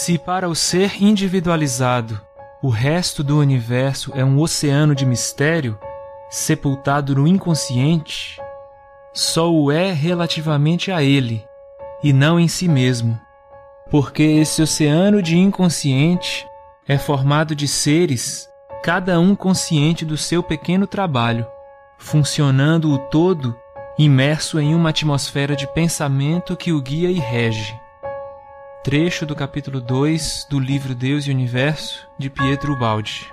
Se para o ser individualizado o resto do universo é um oceano de mistério, sepultado no inconsciente, só o é relativamente a ele e não em si mesmo, porque esse oceano de inconsciente é formado de seres, cada um consciente do seu pequeno trabalho, funcionando o todo imerso em uma atmosfera de pensamento que o guia e rege. Trecho do capítulo 2 do livro Deus e Universo, de Pietro Baldi.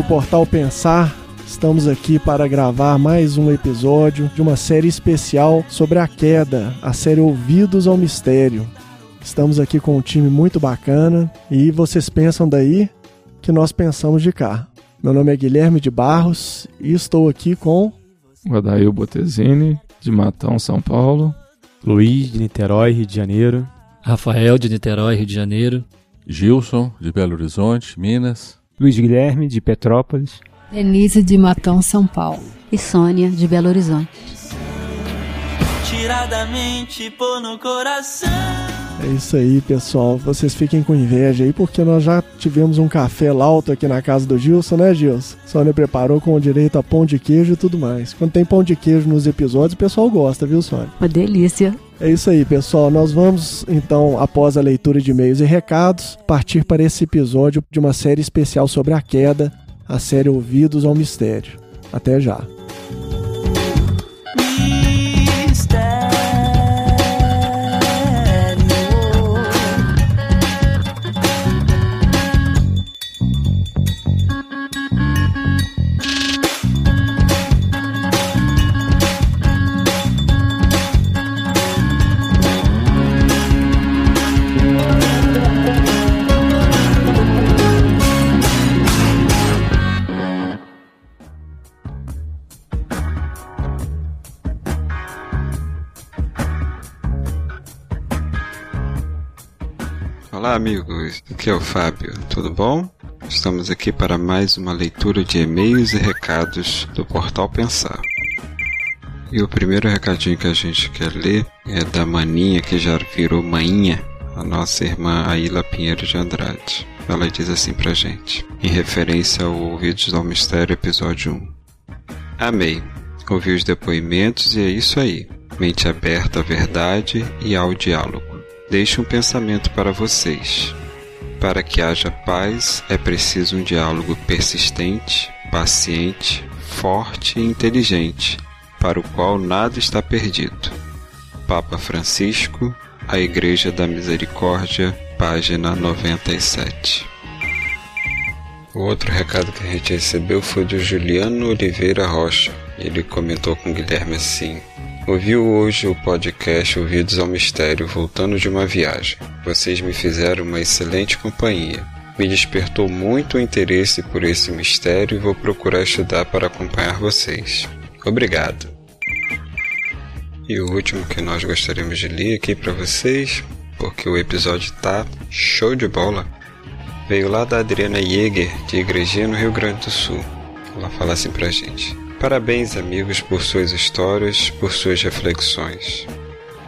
Do Portal Pensar. Estamos aqui para gravar mais um episódio de uma série especial sobre a queda, a série Ouvidos ao Mistério. Estamos aqui com um time muito bacana e vocês pensam daí que nós pensamos de cá. Meu nome é Guilherme de Barros e estou aqui com Guadail Botezini, de Matão, São Paulo. Luiz, de Niterói, Rio de Janeiro. Rafael, de Niterói, Rio de Janeiro. Gilson, de Belo Horizonte, Minas. Luiz Guilherme, de Petrópolis. Denise, de Matão, São Paulo. E Sônia, de Belo Horizonte. Tiradamente pôr no coração. É isso aí, pessoal. Vocês fiquem com inveja aí, porque nós já tivemos um café lauto aqui na casa do Gilson, né, Gilson? Sônia preparou com direito a pão de queijo e tudo mais. Quando tem pão de queijo nos episódios, o pessoal gosta, viu, Sônia? Uma delícia. É isso aí, pessoal. Nós vamos, então, após a leitura de e-mails e recados, partir para esse episódio de uma série especial sobre a queda, a série Ouvidos ao Mistério. Até já. Amigos. Aqui é o Fábio. Tudo bom? Estamos aqui para mais uma leitura de e-mails e recados do Portal Pensar. E o primeiro recadinho que a gente quer ler é da Maninha, que já virou Mainha, a nossa irmã Aila Pinheiro de Andrade. Ela diz assim pra gente, em referência ao Ouvidos ao Mistério, episódio 1. Amei. Ouvi os depoimentos e é isso aí. Mente aberta à verdade e ao diálogo deixo um pensamento para vocês. Para que haja paz, é preciso um diálogo persistente, paciente, forte e inteligente, para o qual nada está perdido. Papa Francisco, A Igreja da Misericórdia, página 97. O outro recado que a gente recebeu foi do Juliano Oliveira Rocha. Ele comentou com Guilherme assim: Ouviu hoje o podcast Ouvidos ao Mistério voltando de uma viagem. Vocês me fizeram uma excelente companhia. Me despertou muito o interesse por esse mistério e vou procurar estudar para acompanhar vocês. Obrigado. E o último que nós gostaríamos de ler aqui para vocês, porque o episódio tá show de bola, veio lá da Adriana Jäger, de Igrejinha, no Rio Grande do Sul. Ela fala assim pra gente. Parabéns, amigos, por suas histórias, por suas reflexões.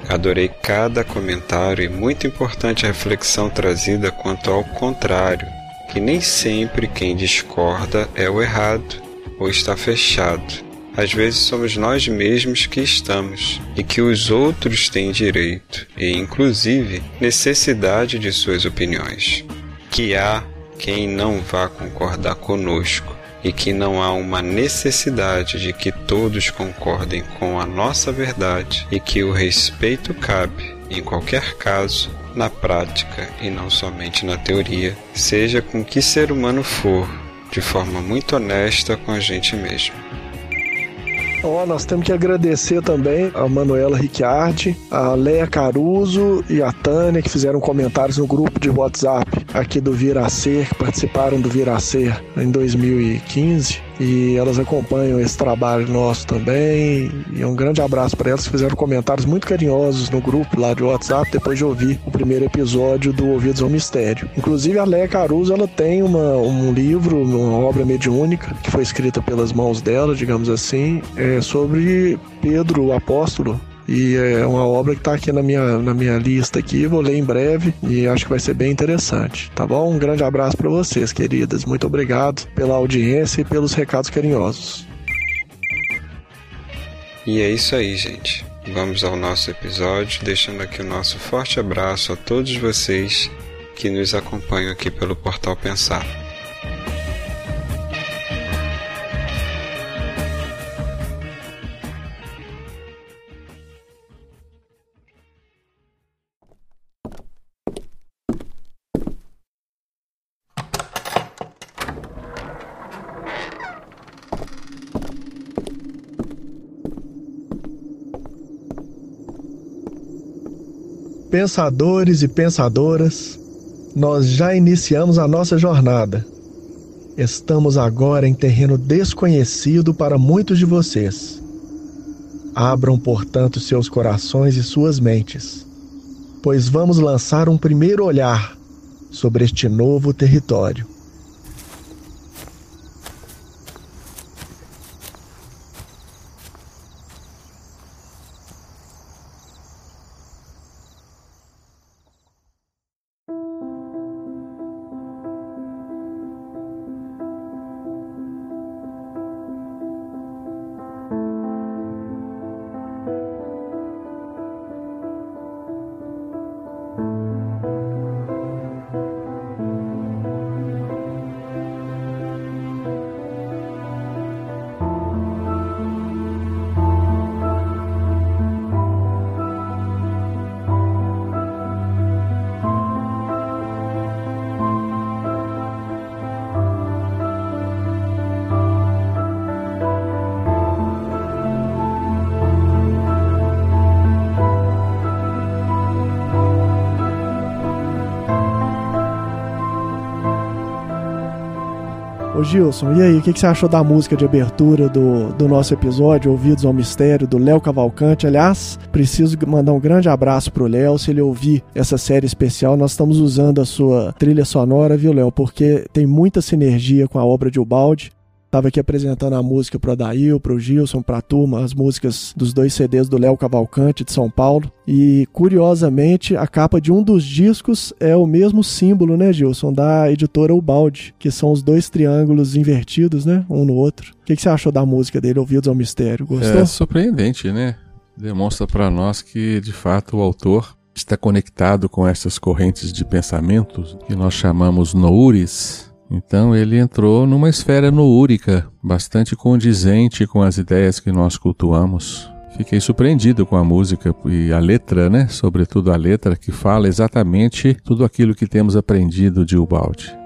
Adorei cada comentário e muito importante a reflexão trazida quanto ao contrário, que nem sempre quem discorda é o errado ou está fechado. Às vezes somos nós mesmos que estamos e que os outros têm direito e, inclusive, necessidade de suas opiniões. Que há quem não vá concordar conosco e que não há uma necessidade de que todos concordem com a nossa verdade e que o respeito cabe, em qualquer caso, na prática e não somente na teoria, seja com que ser humano for, de forma muito honesta com a gente mesmo. Ó, nós temos que agradecer também a Manuela Ricciardi, a Leia Caruso e a Tânia, que fizeram comentários no grupo de WhatsApp aqui do Viracer, que participaram do Viracer em 2015 e elas acompanham esse trabalho nosso também. E um grande abraço para elas fizeram comentários muito carinhosos no grupo lá de WhatsApp depois de ouvir o primeiro episódio do Ouvidos ao Mistério. Inclusive a Leia Caruso ela tem uma, um livro, uma obra mediúnica que foi escrita pelas mãos dela, digamos assim, é sobre Pedro o apóstolo e é uma obra que está aqui na minha, na minha lista aqui, vou ler em breve e acho que vai ser bem interessante, tá bom? Um grande abraço para vocês, queridas. Muito obrigado pela audiência e pelos recados carinhosos. E é isso aí, gente. Vamos ao nosso episódio, deixando aqui o nosso forte abraço a todos vocês que nos acompanham aqui pelo Portal Pensar. Pensadores e pensadoras, nós já iniciamos a nossa jornada. Estamos agora em terreno desconhecido para muitos de vocês. Abram, portanto, seus corações e suas mentes, pois vamos lançar um primeiro olhar sobre este novo território. Gilson, e aí, o que, que, você achou da música de abertura do, do nosso episódio, Ouvidos ao Mistério, do Léo Cavalcante? Aliás, preciso mandar um grande abraço pro Léo, se ele ouvir essa série especial, nós estamos usando a sua trilha sonora, viu, Léo? Porque tem muita sinergia com a obra de Ubaldi. Tava aqui apresentando a música pro Adail, pro Gilson, pra turma, as músicas dos dois CDs do Léo Cavalcante de São Paulo. E curiosamente, a capa de um dos discos é o mesmo símbolo, né, Gilson, da editora Ubaldi, que são os dois triângulos invertidos, né, um no outro. O que, que você achou da música dele, Ouvidos ao Mistério? Gostou? É surpreendente, né? Demonstra para nós que, de fato, o autor está conectado com essas correntes de pensamentos que nós chamamos noures, então ele entrou numa esfera noúrica, bastante condizente com as ideias que nós cultuamos. Fiquei surpreendido com a música e a letra, né? Sobretudo a letra que fala exatamente tudo aquilo que temos aprendido de Ubaldi.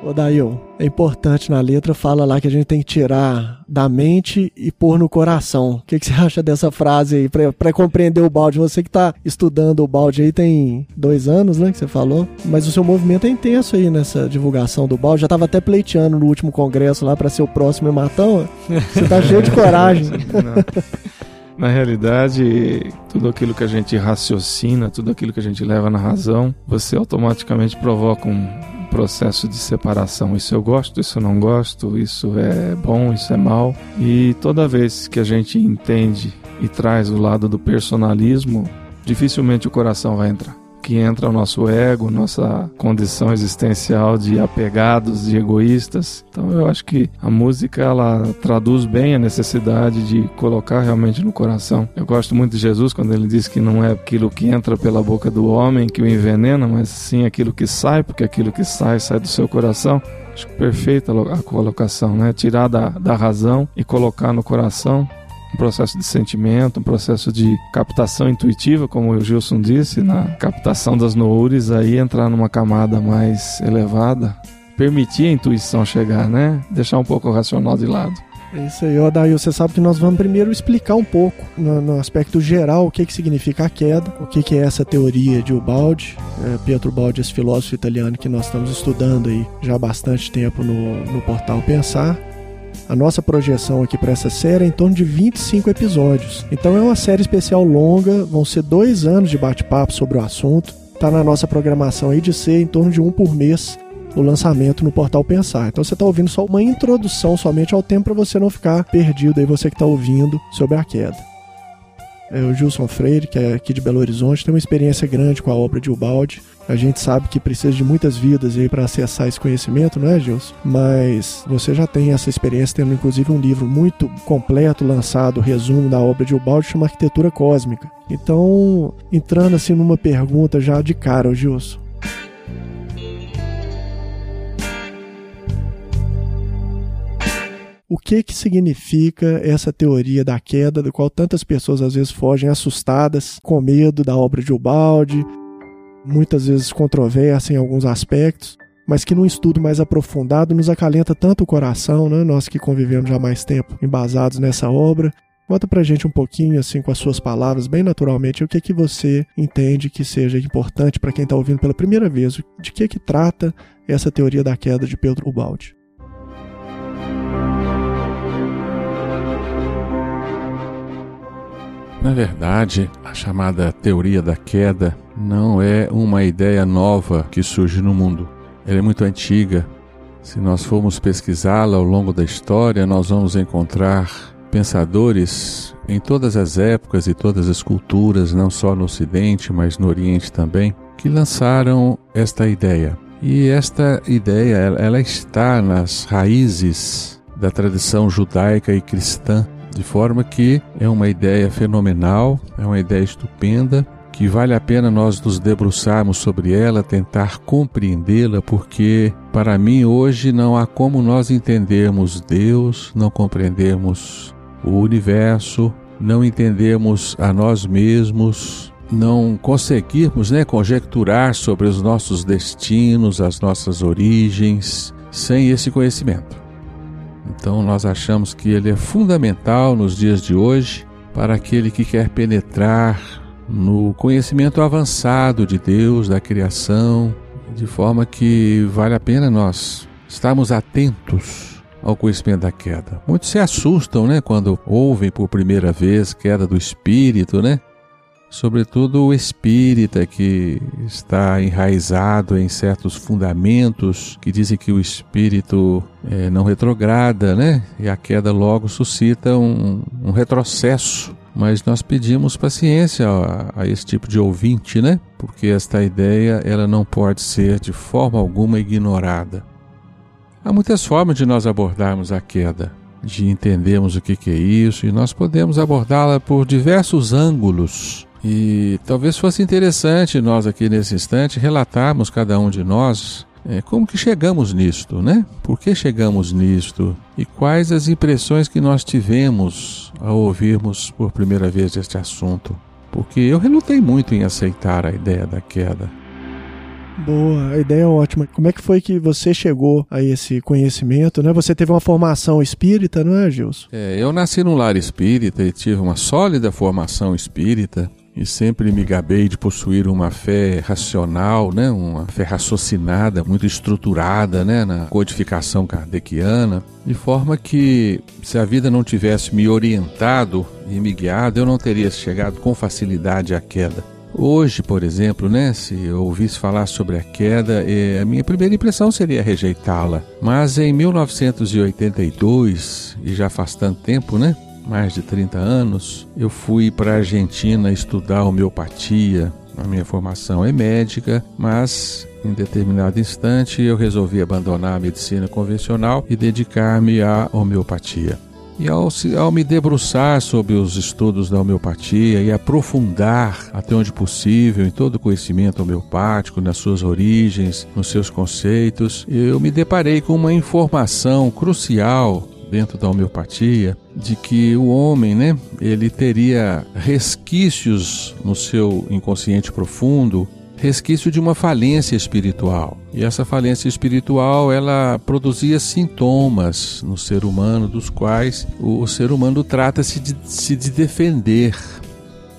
Ô Dail, é importante na letra, fala lá que a gente tem que tirar da mente e pôr no coração. O que, que você acha dessa frase aí, para compreender o balde? Você que está estudando o balde aí tem dois anos, né, que você falou, mas o seu movimento é intenso aí nessa divulgação do balde. Já estava até pleiteando no último congresso lá para ser o próximo Matão. Você tá cheio de coragem. Na realidade, tudo aquilo que a gente raciocina, tudo aquilo que a gente leva na razão, você automaticamente provoca um processo de separação. Isso eu gosto, isso eu não gosto, isso é bom, isso é mal. E toda vez que a gente entende e traz o lado do personalismo, dificilmente o coração vai entrar. Que entra o nosso ego, nossa condição existencial de apegados, de egoístas. Então eu acho que a música ela traduz bem a necessidade de colocar realmente no coração. Eu gosto muito de Jesus quando ele diz que não é aquilo que entra pela boca do homem que o envenena, mas sim aquilo que sai, porque aquilo que sai sai do seu coração. Acho perfeita a colocação, né? Tirar da, da razão e colocar no coração um processo de sentimento, um processo de captação intuitiva, como o Gilson disse, na captação das noures, aí entrar numa camada mais elevada, permitir a intuição chegar, né? Deixar um pouco o racional de lado. É isso aí, Odaí. Você sabe que nós vamos primeiro explicar um pouco, no, no aspecto geral, o que, que significa a queda, o que, que é essa teoria de Ubaldi. É, Pietro Baldi, esse filósofo italiano que nós estamos estudando aí já há bastante tempo no, no portal Pensar. A nossa projeção aqui para essa série é em torno de 25 episódios. Então é uma série especial longa, vão ser dois anos de bate-papo sobre o assunto. Está na nossa programação aí de ser em torno de um por mês o lançamento no portal Pensar. Então você está ouvindo só uma introdução somente ao tempo para você não ficar perdido aí, você que está ouvindo sobre a queda. É, o Gilson Freire, que é aqui de Belo Horizonte, tem uma experiência grande com a obra de Ubaldi. A gente sabe que precisa de muitas vidas aí para acessar esse conhecimento, não é, Gilson? Mas você já tem essa experiência, tendo inclusive um livro muito completo lançado, resumo da obra de Ubaldi, chama Arquitetura Cósmica. Então, entrando assim numa pergunta já de cara, Gilson. O que que significa essa teoria da queda, do qual tantas pessoas às vezes fogem assustadas, com medo da obra de Ubaldi, muitas vezes controversa em alguns aspectos, mas que num estudo mais aprofundado nos acalenta tanto o coração, né? nós que convivemos já há mais tempo embasados nessa obra. Conta pra gente um pouquinho, assim, com as suas palavras, bem naturalmente, o que que você entende que seja importante para quem está ouvindo pela primeira vez, de que que trata essa teoria da queda de Pedro Ubaldi. Na verdade, a chamada teoria da queda não é uma ideia nova que surge no mundo. Ela é muito antiga. Se nós formos pesquisá-la ao longo da história, nós vamos encontrar pensadores em todas as épocas e todas as culturas, não só no Ocidente, mas no Oriente também, que lançaram esta ideia. E esta ideia, ela está nas raízes da tradição judaica e cristã de forma que é uma ideia fenomenal, é uma ideia estupenda, que vale a pena nós nos debruçarmos sobre ela, tentar compreendê-la, porque para mim hoje não há como nós entendermos Deus, não compreendermos o universo, não entendermos a nós mesmos, não conseguirmos né, conjecturar sobre os nossos destinos, as nossas origens, sem esse conhecimento. Então nós achamos que ele é fundamental nos dias de hoje para aquele que quer penetrar no conhecimento avançado de Deus, da criação, de forma que vale a pena nós estarmos atentos ao conhecimento da queda. Muitos se assustam, né, quando ouvem por primeira vez queda do espírito, né? Sobretudo o espírita que está enraizado em certos fundamentos que dizem que o espírito é, não retrograda, né? E a queda logo suscita um, um retrocesso. Mas nós pedimos paciência a, a, esse tipo de ouvinte, né? Porque esta ideia ela não pode ser de forma alguma ignorada. Há muitas formas de nós abordarmos a queda, de entendermos o que, que é isso, e nós podemos abordá-la por diversos ângulos e talvez fosse interessante nós aqui nesse instante relatarmos cada um de nós é, como que chegamos nisto, né? Por que chegamos nisto? E quais as impressões que nós tivemos ao ouvirmos por primeira vez este assunto? Porque eu relutei muito em aceitar a ideia da queda. Boa, a ideia é ótima. Como é que foi que você chegou a esse conhecimento, né? Você teve uma formação espírita, não é, Gilson? É, eu nasci num lar espírita e tive uma sólida formação espírita e sempre me gabei de possuir uma fé racional, né, uma fé raciocinada, muito estruturada, né, na codificação kardeciana, de forma que se a vida não tivesse me orientado e me guiado, eu não teria chegado com facilidade à queda. Hoje, por exemplo, né, se eu ouvisse falar sobre a queda, eh, a minha primeira impressão seria rejeitá-la. Mas em 1982, e já faz tanto tempo, né, mais de 30 anos, eu fui para a Argentina estudar homeopatia A minha formação é médica, mas em determinado instante eu resolvi abandonar a medicina convencional e dedicar-me à homeopatia. E ao, ao, me debruçar sobre os estudos da homeopatia e aprofundar até onde possível em todo o conhecimento homeopático, nas suas origens, nos seus conceitos, eu me deparei com uma informação crucial dentro da homeopatia de que o homem, né, ele teria resquícios no seu inconsciente profundo resquício de uma falência espiritual. E essa falência espiritual, ela produzia sintomas no ser humano, dos quais o, ser humano trata-se de se de defender.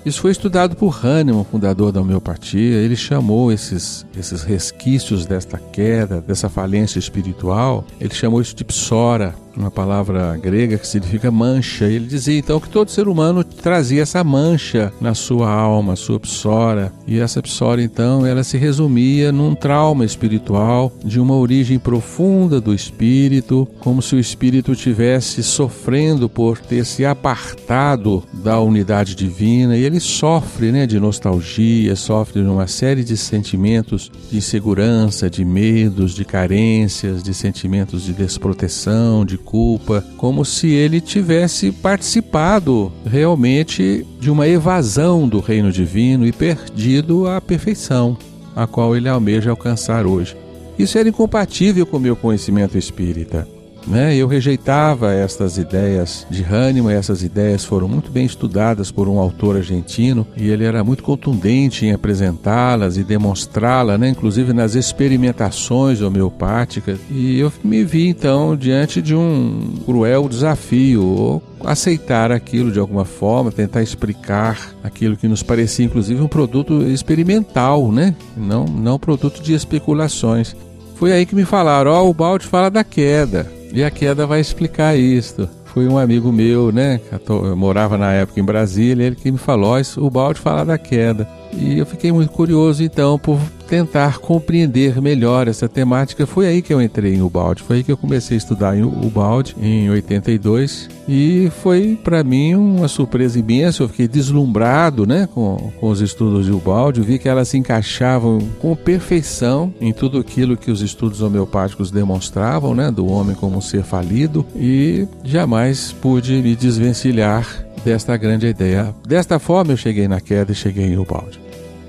Isso foi estudado por Hahnemann, fundador da homeopatia. Ele chamou esses, esses resquícios desta queda, dessa falência espiritual, ele chamou isso de psora, uma palavra grega que significa mancha. Ele dizia então que todo ser humano trazia essa mancha na sua alma, sua psora, e essa psora então ela se resumia num trauma espiritual de uma origem profunda do espírito, como se o espírito tivesse sofrendo por ter se apartado da unidade divina, e ele sofre, né, de nostalgia, sofre de uma série de sentimentos de insegurança, de medos, de carências, de sentimentos de desproteção, de culpa, como se ele tivesse participado realmente de uma evasão do reino divino e perdido a perfeição, a qual ele almeja alcançar hoje. Isso era incompatível com o meu conhecimento espírita. Né? Eu rejeitava estas ideias de Hahnemann, essas ideias foram muito bem estudadas por um autor argentino e ele era muito contundente em apresentá-las e demonstrá-las, né? inclusive nas experimentações homeopáticas. E eu me vi então diante de um cruel desafio, ou aceitar aquilo de alguma forma, tentar explicar aquilo que nos parecia inclusive um produto experimental, né? Não, não produto de especulações. Foi aí que me falaram, ó, oh, o balde fala da queda. E a queda vai explicar isto. Foi um amigo meu, né? Eu morava na época em Brasília, ele que me falou: o balde fala da queda. E eu fiquei muito curioso então por tentar compreender melhor essa temática. Foi aí que eu entrei em Ubaldi, foi aí que eu comecei a estudar em Ubaldi em 82 e foi para mim uma surpresa imensa. Eu fiquei deslumbrado, né, com, com os estudos de Ubaldi, vi que elas se encaixavam com perfeição em tudo aquilo que os estudos homeopáticos demonstravam, né, do homem como um ser falido e jamais pude me desvencilhar desta grande ideia. Desta forma eu cheguei na queda e cheguei em Ubaldi.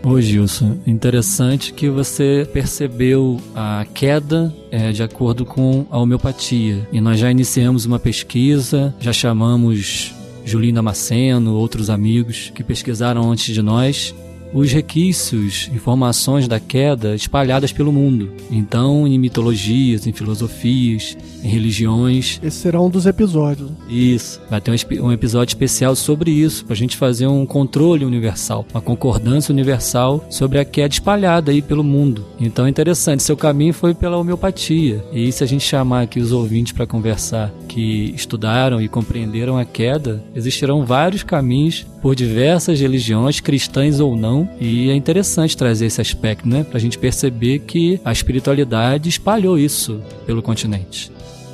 Ô Gilson, interessante que você percebeu a queda é, de acordo com a homeopatia. E nós já iniciamos uma pesquisa, já chamamos Julina Maceno, outros amigos que pesquisaram antes de nós os requisitos, informações da queda espalhadas pelo mundo. Então, em mitologias, em filosofias, em religiões. Esse será um dos episódios. Isso. Vai ter um, um episódio especial sobre isso, para a gente fazer um controle universal, uma concordância universal sobre a queda espalhada aí pelo mundo. Então é interessante, seu caminho foi pela homeopatia. E se a gente chamar aqui os ouvintes para conversar que estudaram e compreenderam a queda, existirão vários caminhos por diversas religiões, cristãs ou não, e é interessante trazer esse aspecto, né, para a gente perceber que a espiritualidade espalhou isso pelo continente.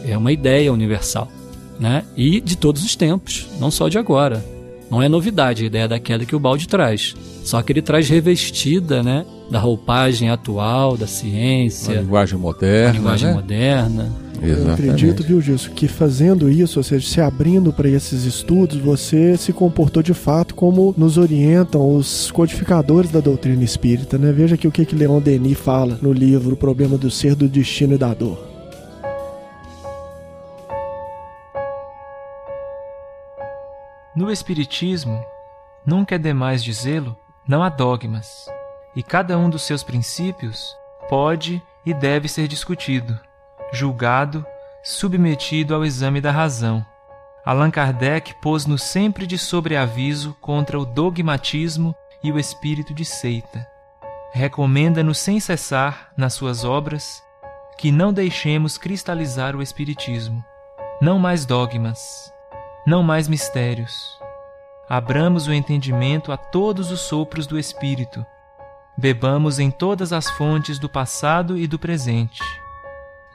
É uma ideia universal, né, e de todos os tempos, não só de agora. Não é novidade a ideia da queda que o balde traz, só que ele traz revestida, né, da roupagem atual, da ciência, a linguagem moderna, a linguagem né? moderna Exatamente. Eu acredito, viu, Gilson, que fazendo isso, ou seja, se abrindo para esses estudos, você se comportou de fato como nos orientam os codificadores da doutrina espírita, né? Veja aqui o que, que Leon Denis fala no livro O Problema do Ser, do Destino e da Dor. No Espiritismo, nunca é demais dizê-lo, não há dogmas, e cada um dos seus princípios pode e deve ser discutido julgado, submetido ao exame da razão. Allan Kardec pôs-nos sempre de sobreaviso contra o dogmatismo e o espírito de seita. Recomenda-nos sem cessar, nas suas obras, que não deixemos cristalizar o espiritismo. Não mais dogmas, não mais mistérios. Abramos o entendimento a todos os sopros do espírito. Bebamos em todas as fontes do passado e do presente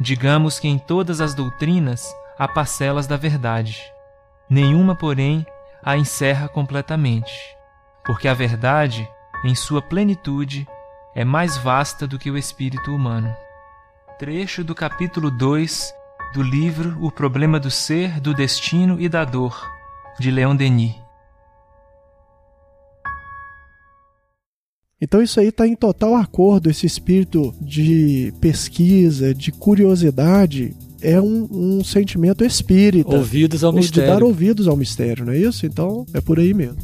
Digamos que em todas as doutrinas há parcelas da verdade. Nenhuma, porém, a encerra completamente, porque a verdade em sua plenitude, é mais vasta do que o espírito humano. Trecho do capítulo 2 do livro O Problema do Ser, do Destino e da Dor, de Leon Denis. Então isso aí está em total acordo, esse espírito de pesquisa, de curiosidade, é um, um sentimento espírita. Ouvidos ao mistério. De dar ouvidos ao mistério, não é isso? Então é por aí mesmo.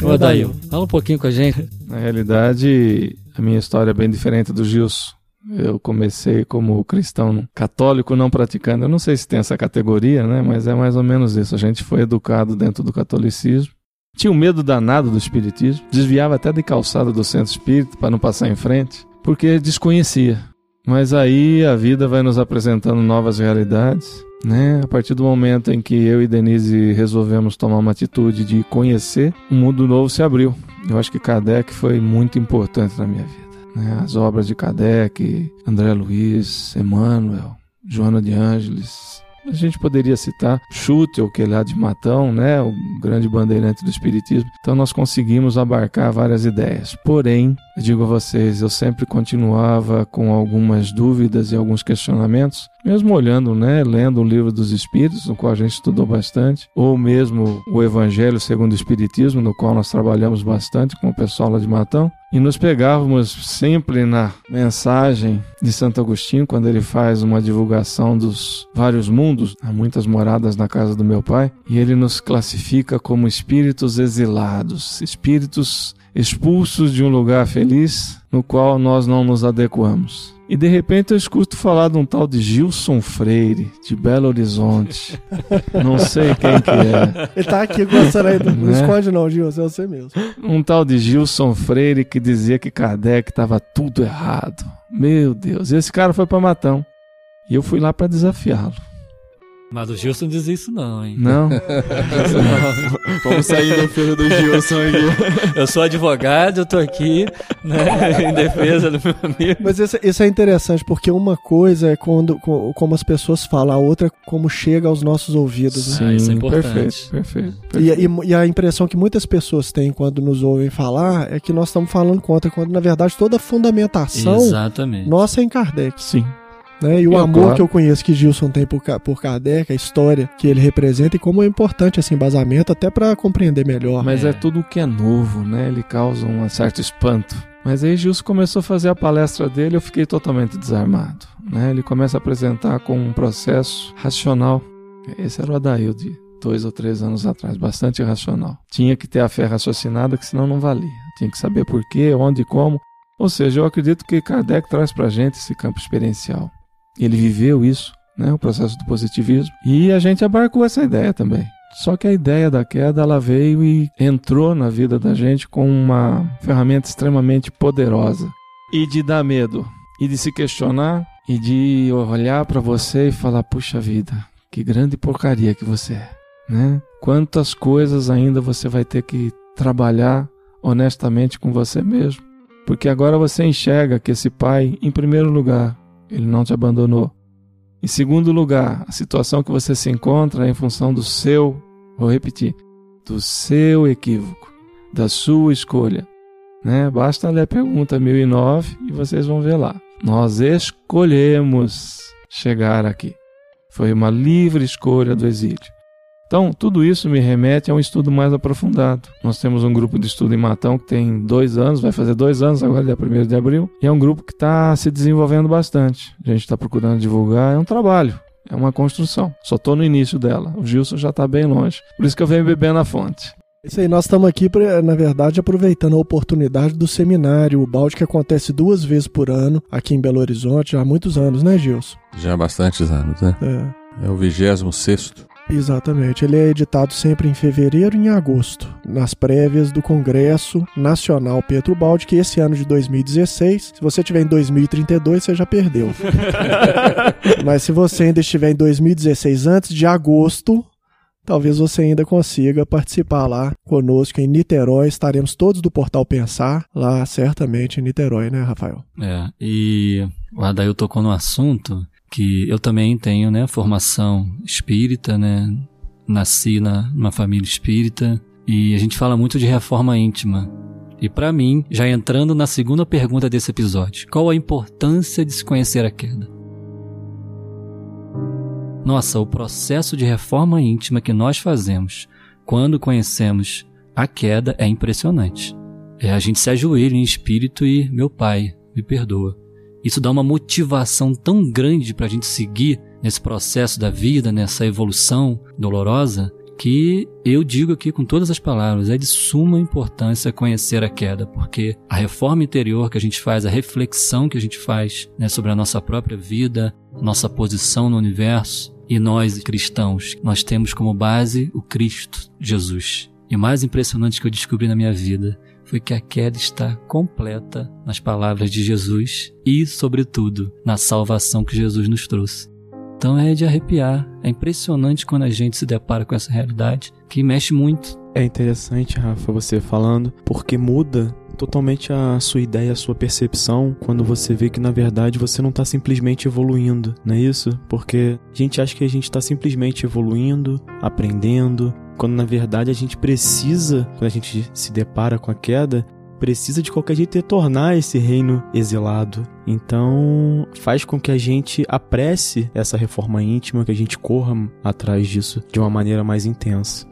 Ô, Dail, fala um pouquinho com a gente. Na realidade, a minha história é bem diferente do Gilson. Eu comecei como cristão católico não praticando. Eu não sei se tem essa categoria, né? Mas é mais ou menos isso. A gente foi educado dentro do catolicismo. Tinha um medo danado do espiritismo. Desviava até de calçada do centro espírita para não passar em frente, porque desconhecia. Mas aí a vida vai nos apresentando novas realidades. Né? A partir do momento em que eu e Denise resolvemos tomar uma atitude de conhecer, um mundo novo se abriu. Eu acho que Kardec foi muito importante na minha vida. Né? As obras de Kardec, André Luiz, Emmanuel, Joana de Ângeles. A gente poderia citar Schutel, que é lá de Matão, né? o grande bandeirante do Espiritismo. Então nós conseguimos abarcar várias ideias. Porém, digo a vocês, eu sempre continuava com algumas dúvidas e alguns questionamentos, mesmo olhando, né, lendo o livro dos Espíritos, no qual a gente estudou bastante, ou mesmo o Evangelho segundo o Espiritismo, no qual nós trabalhamos bastante com o pessoal lá de Matão, e nos pegávamos sempre na mensagem de Santo Agostinho, quando ele faz uma divulgação dos vários mundos, há muitas moradas na casa do meu pai, e ele nos classifica como espíritos exilados, espíritos expulsos de um lugar feliz no qual nós não nos adequamos. E de repente eu escuto falar de um tal de Gilson Freire, de Belo Horizonte. não sei quem que é. Ele tá aqui gostando aí. Não né? esconde não, Gilson, é você mesmo. Um tal de Gilson Freire que dizia que Kardec estava tudo errado. Meu Deus, esse cara foi para Matão. E eu fui lá para desafiá-lo. Mas o Gilson diz isso não, hein? Não. Vamos sair em defesa do Gilson aqui. Eu sou advogado, eu tô aqui né, em defesa do meu amigo. Mas isso, isso, é interessante, porque uma coisa é quando, como as pessoas falam, a outra é como chega aos nossos ouvidos. Né? Sim, ah, isso é importante. Perfeito, perfeito. perfeito. E, e, e, a impressão que muitas pessoas têm quando nos ouvem falar é que nós estamos falando contra, quando na verdade toda a fundamentação Exatamente. nossa é em Kardec. Sim. Né? E o amor claro. que eu conheço que Gilson tem por, por Kardec, a história que ele representa e como é importante esse embasamento até para compreender melhor. Mas é. é tudo que é novo, né? Ele causa um certo espanto. Mas aí Gilson começou a fazer a palestra dele, eu fiquei totalmente desarmado. Né? Ele começa a apresentar com um processo racional. Esse era o Adail de dois ou três anos atrás, bastante racional. Tinha que ter a fé raciocinada, que senão não valia. Tinha que saber por quê, onde e como. Ou seja, eu acredito que Kardec traz para gente esse campo experiencial. Ele viveu isso, né, o processo do positivismo, e a gente abarcou essa ideia também. Só que a ideia da queda ela veio e entrou na vida da gente com uma ferramenta extremamente poderosa e de dar medo e de se questionar e de olhar para você e falar: puxa vida, que grande porcaria que você é, né? Quantas coisas ainda você vai ter que trabalhar honestamente com você mesmo, porque agora você enxerga que esse pai, em primeiro lugar, ele não te abandonou. Em segundo lugar, a situação que você se encontra é em função do seu, vou repetir, do seu equívoco, da sua escolha. Né? Basta ler a pergunta 1009 e vocês vão ver lá. Nós escolhemos chegar aqui. Foi uma livre escolha do exílio. Então, tudo isso me remete a um estudo mais aprofundado. Nós temos um grupo de estudo em Matão que tem dois anos, vai fazer dois anos agora, dia 1 de abril, e é um grupo que está se desenvolvendo bastante. A gente está procurando divulgar, é um trabalho. É uma construção. Só estou no início dela. O Gilson já está bem longe. Por isso que eu venho bebendo na fonte. Isso aí, nós estamos aqui, na verdade, aproveitando a oportunidade do seminário, o balde que acontece duas vezes por ano aqui em Belo Horizonte, há muitos anos, né, Gilson? Já há bastantes anos, né? É. É o 26 sexto. Exatamente. Ele é editado sempre em fevereiro e em agosto, nas prévias do Congresso Nacional Pedro Baldi, que esse ano de 2016, se você tiver em 2032, você já perdeu. Mas se você ainda estiver em 2016 antes de agosto, talvez você ainda consiga participar lá conosco em Niterói. Estaremos todos do Portal Pensar lá, certamente em Niterói, né, Rafael? É, e o Adail tocou no assunto que eu também tenho, né, formação espírita, né, nasci na, numa família espírita e a gente fala muito de reforma íntima. E para mim, já entrando na segunda pergunta desse episódio, qual a importância de se conhecer a queda? Nossa, o processo de reforma íntima que nós fazemos quando conhecemos a queda é impressionante. É a gente se ajoelha em espírito e, meu Pai, me perdoa. Isso dá uma motivação tão grande para a gente seguir nesse processo da vida, nessa evolução dolorosa, que eu digo aqui com todas as palavras, é de suma importância conhecer a queda, porque a reforma interior que a gente faz, a reflexão que a gente faz né, sobre a nossa própria vida, nossa posição no universo, e nós cristãos, nós temos como base o Cristo Jesus. E o mais impressionante que eu descobri na minha vida foi que a queda está completa nas palavras de Jesus e, sobretudo, na salvação que Jesus nos trouxe. Então é de arrepiar. É impressionante quando a gente se depara com essa realidade que mexe muito. É interessante, Rafa, você falando, porque muda totalmente a sua ideia, a sua percepção, quando você vê que na verdade você não está simplesmente evoluindo, não é isso? Porque a gente acha que a gente está simplesmente evoluindo, aprendendo, quando na verdade a gente precisa, quando a gente se depara com a queda, precisa de qualquer jeito retornar esse reino exilado. Então, faz com que a gente apresse essa reforma íntima, que a gente corra atrás disso de uma maneira mais intensa.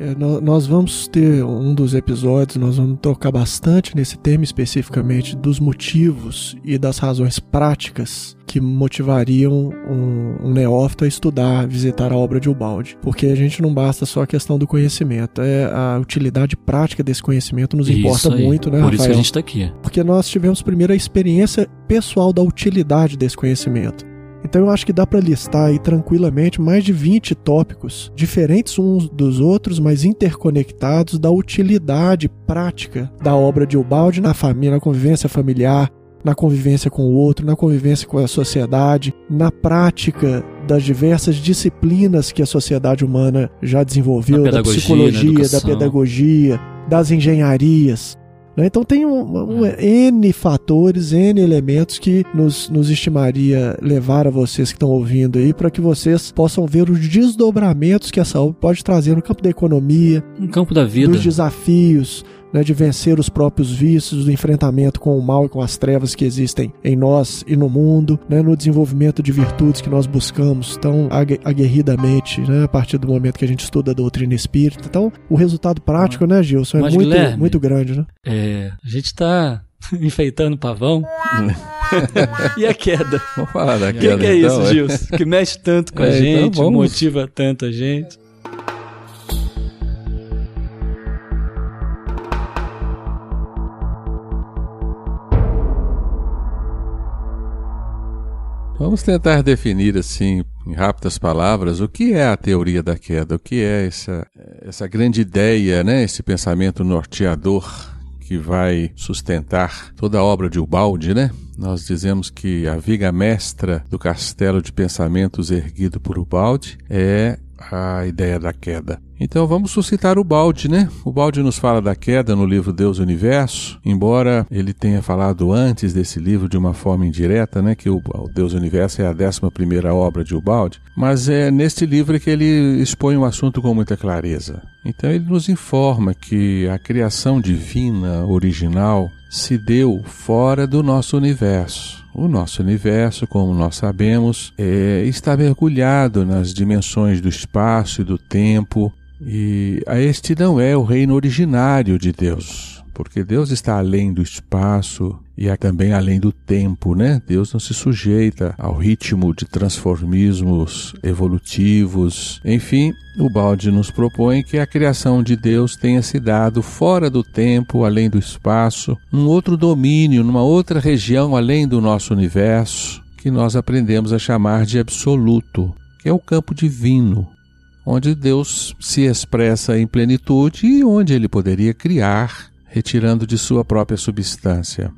É, nós vamos ter um dos episódios, nós vamos tocar bastante nesse tema especificamente dos motivos e das razões práticas que motivariam um, um neófito a estudar, visitar a obra de Ubaldi. Porque a gente não basta só a questão do conhecimento, é a utilidade prática desse conhecimento nos importa muito, né, Por Rafael? isso que a gente está aqui. Porque nós tivemos primeiro a experiência pessoal da utilidade desse conhecimento. Então eu acho que dá para listar aí tranquilamente mais de 20 tópicos, diferentes uns dos outros, mas interconectados da utilidade prática da obra de Ubaldi na família, na convivência familiar, na convivência com o outro, na convivência com a sociedade, na prática das diversas disciplinas que a sociedade humana já desenvolveu, da psicologia, da pedagogia, das engenharias. Né? Então tem um, um, N fatores, N elementos que nos, nos estimaria levar a vocês que estão ouvindo aí para que vocês possam ver os desdobramentos que essa obra pode trazer no campo da economia, no campo da vida, dos desafios, né, de vencer os próprios vícios, do enfrentamento com o mal e com as trevas que existem em nós e no mundo, né, no desenvolvimento de virtudes que nós buscamos tão aguerridamente né, a partir do momento que a gente estuda a doutrina espírita. Então, o resultado prático, né, Gilson, é muito, Guilherme, muito grande. Né? É, a gente está enfeitando o pavão. e a queda? Vamos falar da O queda. que, que é então, isso, Gilson? Que mexe tanto com a É, então gente, vamos. motiva tanto a gente. Vamos tentar definir assim, em rápidas palavras, o que é a teoria da queda, o que é essa, essa grande ideia, né, esse pensamento norteador que vai sustentar toda a obra de Ubaldi, né? Nós dizemos que a viga mestra do castelo de pensamentos erguido por Ubaldi é a ideia da queda. Então vamos suscitar o balde, né? O balde nos fala da queda no livro Deus e Universo, embora ele tenha falado antes desse livro de uma forma indireta, né? Que o, Deus e Universo é a décima primeira obra de Ubaldi, mas é neste livro que ele expõe o assunto com muita clareza. Então ele nos informa que a criação divina original se deu fora do nosso universo. O nosso universo, como nós sabemos, é, está mergulhado nas dimensões do espaço e do tempo, e este não é o reino originário de Deus, porque Deus está além do espaço e é também além do tempo, né? Deus não se sujeita ao ritmo de transformismos evolutivos. Enfim, o balde nos propõe que a criação de Deus tenha se dado fora do tempo, além do espaço, num outro domínio, numa outra região além do nosso universo, que nós aprendemos a chamar de absoluto, que é o campo divino, onde Deus se expressa em plenitude e onde ele poderia criar, retirando de sua própria substância.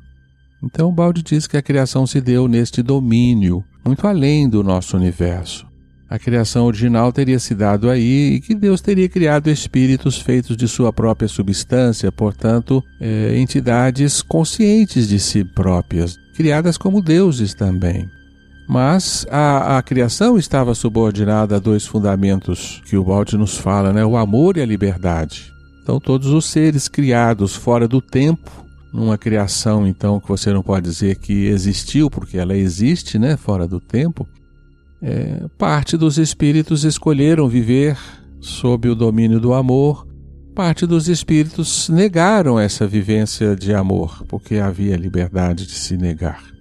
Então, Balde diz que a criação se deu neste domínio, muito além do nosso universo. A criação original teria se dado aí e que Deus teria criado espíritos feitos de sua própria substância, portanto, é, entidades conscientes de si próprias, criadas como deuses também. Mas a, a criação estava subordinada a dois fundamentos que o Balde nos fala, né? O amor e a liberdade. Então, todos os seres criados fora do tempo, numa criação, então, que você não pode dizer que existiu, porque ela existe, né? Fora do tempo, é, parte dos espíritos escolheram viver sob o domínio do amor, parte dos espíritos negaram essa vivência de amor, porque havia liberdade de se negar.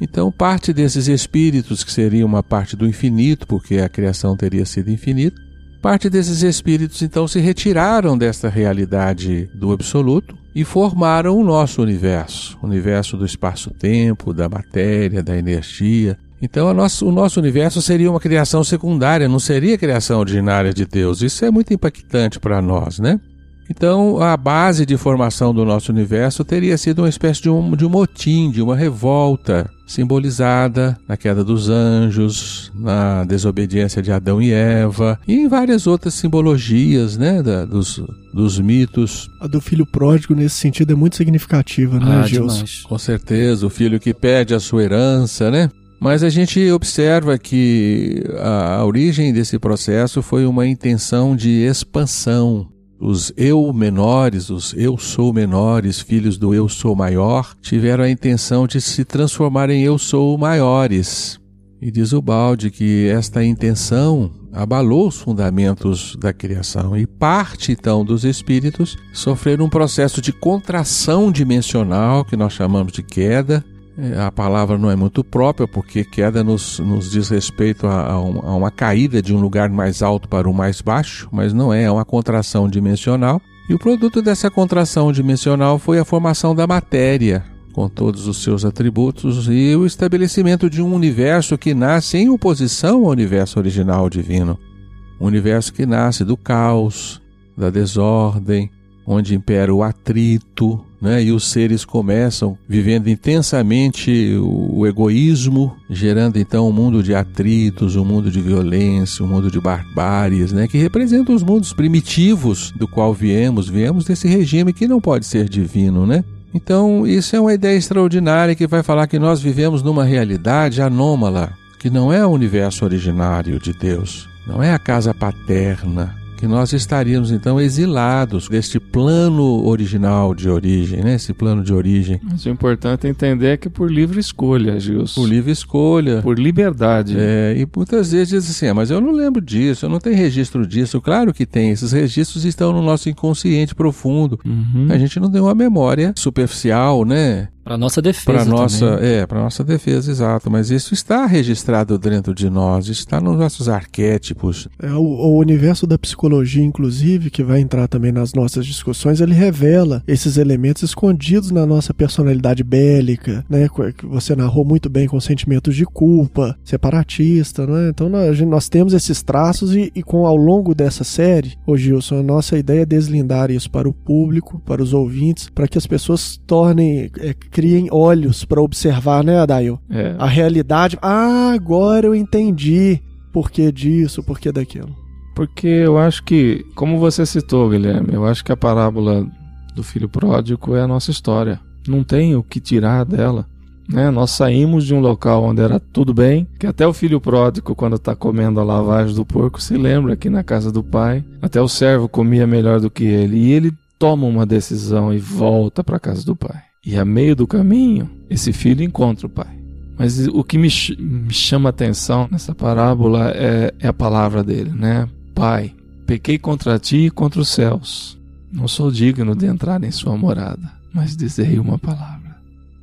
Então, parte desses espíritos, que seria uma parte do infinito, porque a criação teria sido infinita, parte desses espíritos então se retiraram desta realidade do absoluto e formaram o nosso universo, o universo do espaço-tempo, da matéria, da energia. Então, o nosso universo seria uma criação secundária, não seria a criação ordinária de Deus. Isso é muito impactante para nós, né? Então, a base de formação do nosso universo teria sido uma espécie de um, de um motim, de uma revolta, simbolizada na queda dos anjos, na desobediência de Adão e Eva, e em várias outras simbologias né, da, dos, dos mitos. A do filho pródigo, nesse sentido, é muito significativa, né, ah, Gilson? Com certeza, o filho que pede a sua herança, né? Mas a gente observa que a, a origem desse processo foi uma intenção de expansão os eu menores, os eu sou menores, filhos do eu sou maior, tiveram a intenção de se transformar em eu sou maiores. E diz o balde que esta intenção abalou os fundamentos da criação e parte então dos espíritos sofreram um processo de contração dimensional que nós chamamos de queda a palavra não é muito própria, porque queda nos, nos diz respeito a, a, uma caída de um lugar mais alto para o mais baixo, mas não é, é uma contração dimensional. E o produto dessa contração dimensional foi a formação da matéria, com todos os seus atributos, e o estabelecimento de um universo que nasce em oposição ao universo original divino. Um universo que nasce do caos, da desordem, onde impera o atrito, né? e os seres começam vivendo intensamente o egoísmo, gerando então um mundo de atritos, um mundo de violência, um mundo de barbáries, né? que representam os mundos primitivos do qual viemos, viemos desse regime que não pode ser divino, né? Então, isso é uma ideia extraordinária que vai falar que nós vivemos numa realidade anômala, que não é o universo originário de Deus, não é a casa paterna, que nós estaríamos então exilados deste plano original de origem, né? Esse plano de origem. Mas o importante é entender que por livre escolha, Gilson. Por livre escolha. Por liberdade. É, e muitas vezes diz assim, ah, mas eu não lembro disso, eu não tenho registro disso. Claro que tem, esses registros estão no nosso inconsciente profundo. Uhum. A gente não tem uma memória superficial, né? Para nossa defesa. Para nossa, é, para nossa defesa, exato. Mas isso está registrado dentro de nós, está nos nossos arquétipos. É, o, o, universo da psicologia, inclusive, que vai entrar também nas nossas discussões, ele revela esses elementos escondidos na nossa personalidade bélica, né? Que você narrou muito bem com sentimentos de culpa, separatista, né? Então nós, nós temos esses traços e, e com ao longo dessa série, ô Gilson, a nossa ideia é deslindar isso para o público, para os ouvintes, para que as pessoas tornem é, criem olhos para observar, né, Adail? É. A realidade. Ah, agora eu entendi por que disso, por que daquilo. Porque eu acho que, como você citou, Guilherme, eu acho que a parábola do filho pródigo é a nossa história. Não tem o que tirar dela. Né? Nós saímos de um local onde era tudo bem, que até o filho pródigo, quando está comendo a lavagem do porco, se lembra que na casa do pai, até o servo comia melhor do que ele. E ele toma uma decisão e volta para a casa do pai. E a meio do caminho, esse filho encontra o pai. Mas o que me, ch me chama a atenção nessa parábola é, é, a palavra dele, né? Pai, pequei contra ti e contra os céus. Não sou digno de entrar em sua morada, mas dizei uma palavra.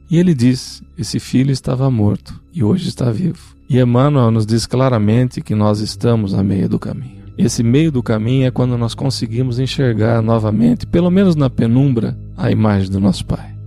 E ele diz: Esse filho estava morto e hoje está vivo. E Emmanuel nos diz claramente que nós estamos a meio do caminho. Esse meio do caminho é quando nós conseguimos enxergar novamente, pelo menos na penumbra, a imagem do nosso Pai.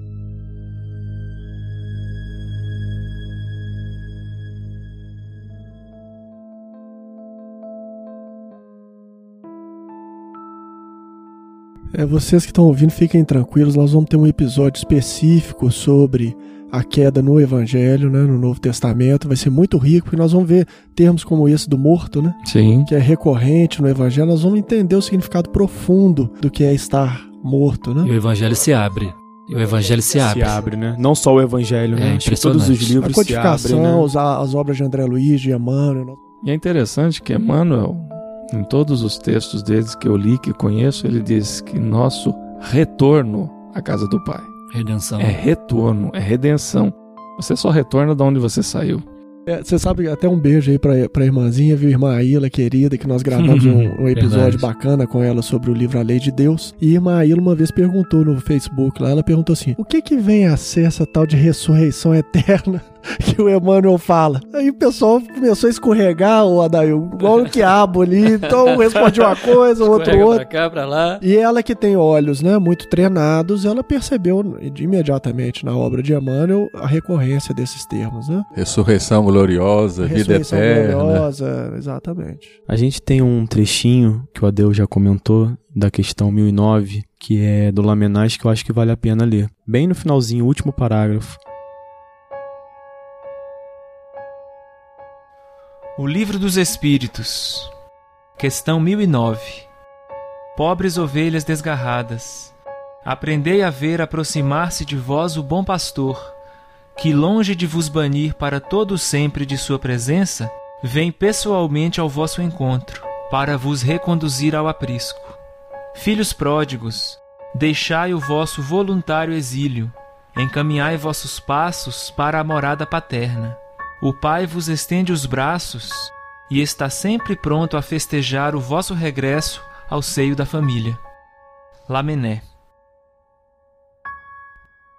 É, vocês que estão ouvindo, fiquem tranquilos, nós vamos ter um episódio específico sobre a queda no Evangelho, né, no Novo Testamento. Vai ser muito rico, porque nós vamos ver termos como esse do morto, né? Sim. Que é recorrente no Evangelho. Nós vamos entender o significado profundo do que é estar morto, né? E o Evangelho se abre. E o evangelho se abre. Se abre, né? Não só o evangelho, É né? Todos os livros A se codificação, abrem, né? as obras de André Luiz, de Emmanuel. E é interessante que Emmanuel, em todos os textos deles que eu li, que conheço, ele diz que nosso retorno à casa do Pai Redenção. é retorno, é redenção. Você só retorna de onde você saiu. É, Você sabe, até um beijo aí pra, pra irmãzinha, viu? Irmã Aila, querida, que nós gravamos um, um episódio Verdade. bacana com ela sobre o livro A Lei de Deus. E irmã Aila uma vez perguntou no Facebook lá, ela perguntou assim, o que que vem a ser essa tal de ressurreição eterna que o Emmanuel fala? Aí o pessoal começou a escorregar, o Adail, igual o quiabo ali. Então um responde uma coisa, o outro outra. pra cá, pra lá. E ela que tem olhos, né, muito treinados, ela percebeu imediatamente na obra de Emmanuel a recorrência desses termos, né? Ressurreição gloriosa, vida Ressurreição eterna. gloriosa, exatamente. A gente tem um trechinho que o Adeu já comentou da questão 1009, que é do Lamenais, que eu acho que vale a pena ler. Bem no finalzinho, último parágrafo. O Livro dos Espíritos, questão 1009. Pobres ovelhas desgarradas, aprendei a ver aproximar-se de vós o bom pastor, que longe de vos banir para todo sempre de sua presença, vem pessoalmente ao vosso encontro, para vos reconduzir ao aprisco. Filhos pródigos, deixai o vosso voluntário exílio, encaminhai vossos passos para a morada paterna. O Pai vos estende os braços e está sempre pronto a festejar o vosso regresso ao seio da família. Lamené.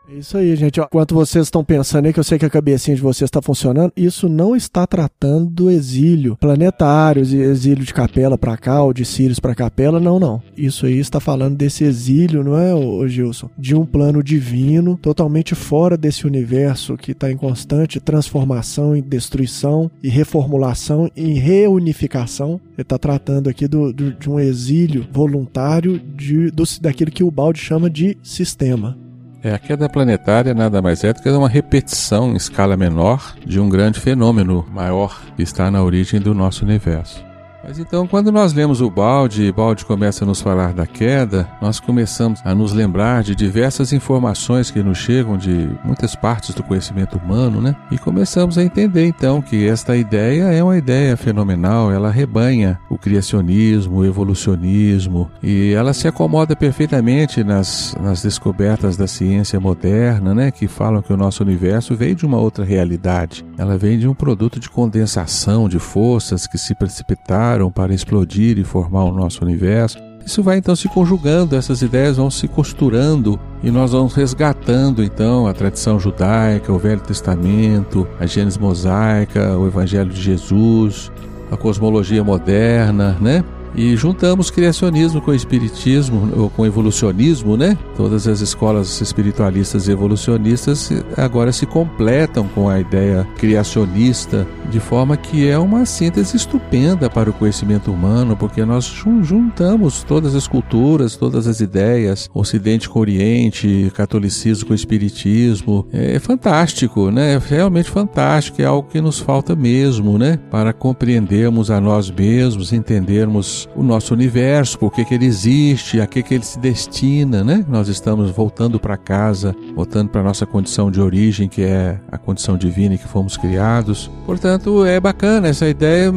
É isso aí, gente. Enquanto vocês estão pensando aí, que eu sei que a cabecinha de vocês está funcionando, isso não está tratando do exílio planetário, exílio de capela para cá, ou de Sirius para capela, não, não. Isso aí está falando desse exílio, não é, Gilson? De um plano divino, totalmente fora desse universo que está em constante transformação e destruição, e reformulação e reunificação. Ele está tratando aqui do, do- de um exílio voluntário de, do, daquilo que o Balde chama de sistema. É, a queda planetária nada mais é do que uma repetição em escala menor de um grande fenômeno maior que está na origem do nosso universo. Mas então, quando nós lemos o balde e balde começa a nos falar da queda, nós começamos a nos lembrar de diversas informações que nos chegam de muitas partes do conhecimento humano, né? E começamos a entender então que esta ideia é uma ideia fenomenal, ela rebanha o criacionismo, o evolucionismo e ela se acomoda perfeitamente nas, nas descobertas da ciência moderna, né? Que falam que o nosso universo veio de uma outra realidade. Ela vem de um produto de condensação de forças que se precipitaram para explodir e formar o nosso universo. Isso vai então se conjugando, essas ideias vão se costurando e nós vamos resgatando então a tradição judaica, o Velho Testamento, a Gênesis mosaica, o Evangelho de Jesus, a cosmologia moderna, né? E juntamos criacionismo com espiritismo, ou com evolucionismo, né? Todas as escolas espiritualistas e evolucionistas agora se completam com a ideia criacionista, de forma que é uma síntese estupenda para o conhecimento humano, porque nós jun- juntamos todas as culturas, todas as ideias, Ocidente com Oriente, catolicismo com espiritismo. É fantástico, né? É realmente fantástico, é algo que nos falta mesmo, né? Para compreendermos a nós mesmos, entendermos o nosso universo, por que ele existe, a que que ele se destina, né? Nós estamos voltando para casa, voltando para nossa condição de origem, que é a condição divina em que fomos criados. Portanto, é bacana essa ideia,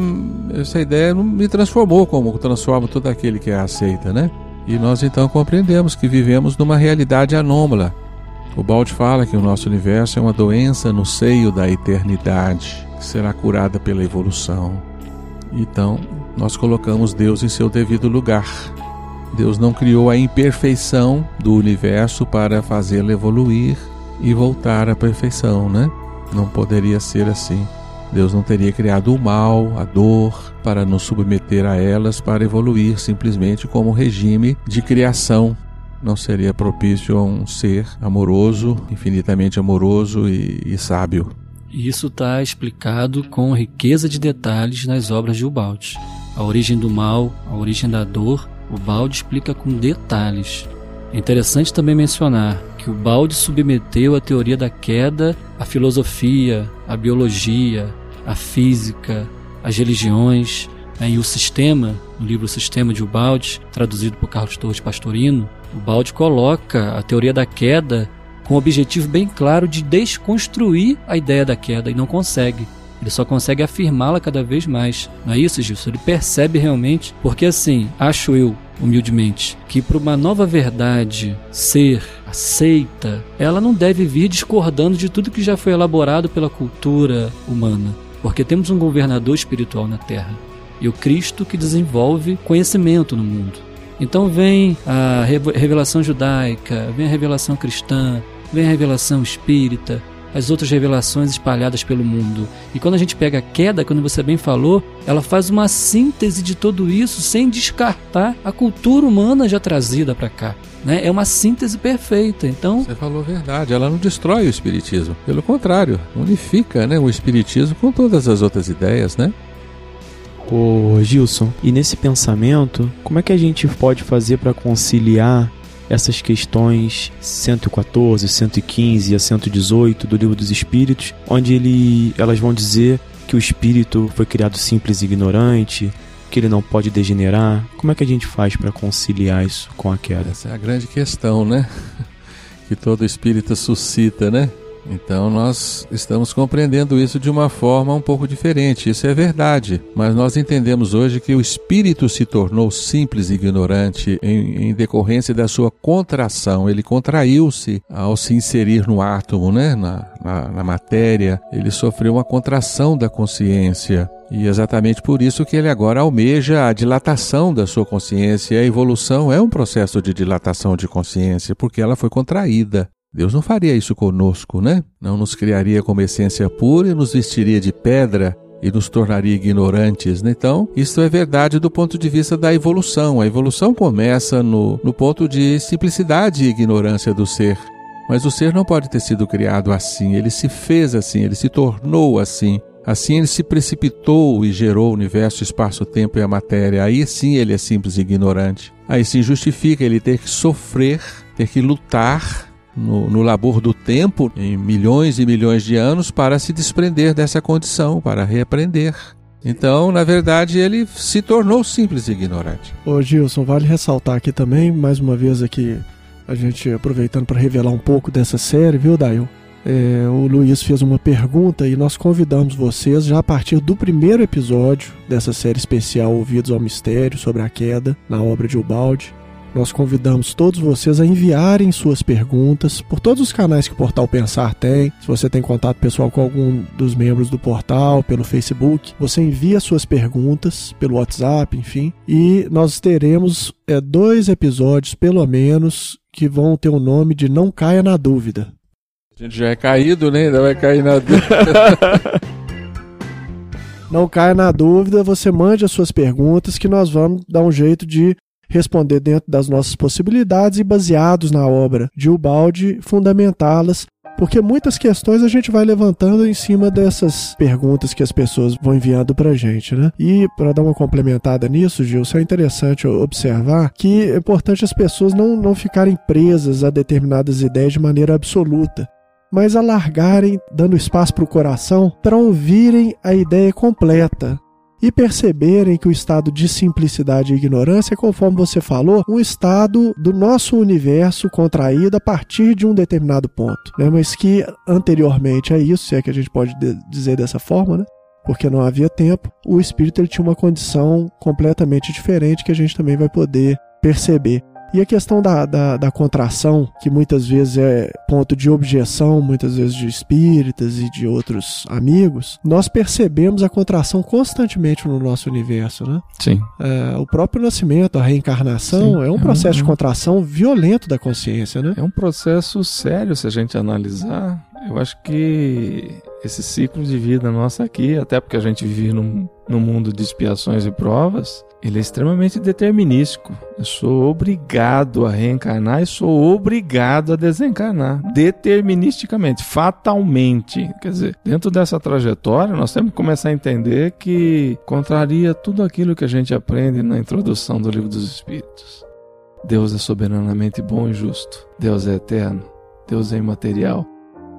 essa ideia me transformou como transforma todo aquele que a aceita, né? E nós então compreendemos que vivemos numa realidade anômala. O Balde fala que o nosso universo é uma doença no seio da eternidade, que será curada pela evolução. Então, nós colocamos Deus em seu devido lugar. Deus não criou a imperfeição do universo para fazê-lo evoluir e voltar à perfeição, né? Não poderia ser assim. Deus não teria criado o mal, a dor, para nos submeter a elas para evoluir simplesmente como regime de criação. Não seria propício a um ser amoroso, infinitamente amoroso e, e sábio. Isso está explicado com riqueza de detalhes nas obras de Ubaldi. A origem do mal, a origem da dor, o Balde explica com detalhes. É interessante também mencionar que o Balde submeteu a teoria da queda à filosofia, à biologia, à física, às religiões né? e o sistema, no livro Sistema de Ubaldi, traduzido por Carlos Torres Pastorino, o Balde coloca a teoria da queda com o objetivo bem claro de desconstruir a ideia da queda e não consegue. Ele só consegue afirmá-la cada vez mais. Não é isso, Gilson? Ele percebe realmente, porque assim, acho eu, humildemente, que para uma nova verdade ser aceita, ela não deve vir discordando de tudo que já foi elaborado pela cultura humana. Porque temos um governador espiritual na Terra e o Cristo que desenvolve conhecimento no mundo. Então vem a revelação judaica, vem a revelação cristã, vem a revelação espírita, as outras revelações espalhadas pelo mundo. E quando a gente pega a queda, como você bem falou, ela faz uma síntese de tudo isso sem descartar a cultura humana já trazida para cá. Né? É uma síntese perfeita. Então, você falou a verdade. Ela não destrói o espiritismo. Pelo contrário, unifica, né, o espiritismo com todas as outras ideias, né? Ô Gilson, e nesse pensamento, como é que a gente pode fazer para conciliar essas questões 114, 115 a 118 do Livro dos Espíritos, onde ele, elas vão dizer que o espírito foi criado simples e ignorante, que ele não pode degenerar. Como é que a gente faz para conciliar isso com a queda? Essa é a grande questão, né? Que todo espírito suscita, né? Então nós estamos compreendendo isso de uma forma um pouco diferente. Isso é verdade, mas nós entendemos hoje que o espírito se tornou simples e ignorante em, em decorrência da sua contração. Ele contraiu-se ao se inserir no átomo, né? na, na, na matéria. Ele sofreu uma contração da consciência. E exatamente por isso que ele agora almeja a dilatação da sua consciência. A evolução é um processo de dilatação de consciência, porque ela foi contraída. Deus não faria isso conosco, né? Não nos criaria como essência pura e nos vestiria de pedra e nos tornaria ignorantes. Né? Então, isso é verdade do ponto de vista da evolução. A evolução começa no, no ponto de simplicidade e ignorância do ser. Mas o ser não pode ter sido criado assim, ele se fez assim, ele se tornou assim. Assim ele se precipitou e gerou o universo, espaço, tempo e a matéria. Aí sim ele é simples e ignorante. Aí sim justifica ele ter que sofrer, ter que lutar no, no labor do tempo, em milhões e milhões de anos, para se desprender dessa condição, para reaprender. Então, na verdade, ele se tornou simples e ignorante. Ô Gilson, vale ressaltar aqui também, mais uma vez aqui, a gente aproveitando para revelar um pouco dessa série, viu, Dail? É, o Luiz fez uma pergunta e nós convidamos vocês já a partir do primeiro episódio dessa série especial Ouvidos ao Mistério sobre a queda na obra de Ubaldi nós convidamos todos vocês a enviarem suas perguntas por todos os canais que o Portal Pensar tem. Se você tem contato pessoal com algum dos membros do portal, pelo Facebook, você envia suas perguntas pelo WhatsApp, enfim. E nós teremos é, dois episódios, pelo menos, que vão ter o nome de Não Caia na Dúvida. A gente já é caído, né? Ainda vai cair na dúvida. Não caia na dúvida, você mande as suas perguntas que nós vamos dar um jeito de responder dentro das nossas possibilidades e baseados na obra de Ubaldi, fundamentá-las porque muitas questões a gente vai levantando em cima dessas perguntas que as pessoas vão enviando para a gente, né? E para dar uma complementada nisso, Gilson, é interessante observar que é importante as pessoas não, não ficarem presas a determinadas ideias de maneira absoluta, mas alargarem, dando espaço para o coração para ouvirem a ideia completa, e perceberem que o estado de simplicidade e ignorância é, conforme você falou, um estado do nosso universo contraído a partir de um determinado ponto, né? mas que anteriormente a isso, se é que a gente pode dizer dessa forma, né? porque não havia tempo, o espírito ele tinha uma condição completamente diferente que a gente também vai poder perceber. E a questão da, da, da, contração, que muitas vezes é ponto de objeção, muitas vezes de espíritas e de outros amigos, nós percebemos a contração constantemente no nosso universo, né? Sim. É, o próprio nascimento, a reencarnação, Sim. é um processo de contração violento da consciência, né? É um processo sério se a gente analisar. Eu acho que esse ciclo de vida nosso aqui, até porque a gente vive num, num mundo de expiações e provas, ele é extremamente determinístico. Eu sou obrigado a reencarnar e sou obrigado a desencarnar. Deterministicamente, fatalmente. Quer dizer, dentro dessa trajetória, nós temos que começar a entender que contraria tudo aquilo que a gente aprende na introdução do Livro dos Espíritos. Deus é soberanamente bom e justo. Deus é eterno. Deus é imaterial.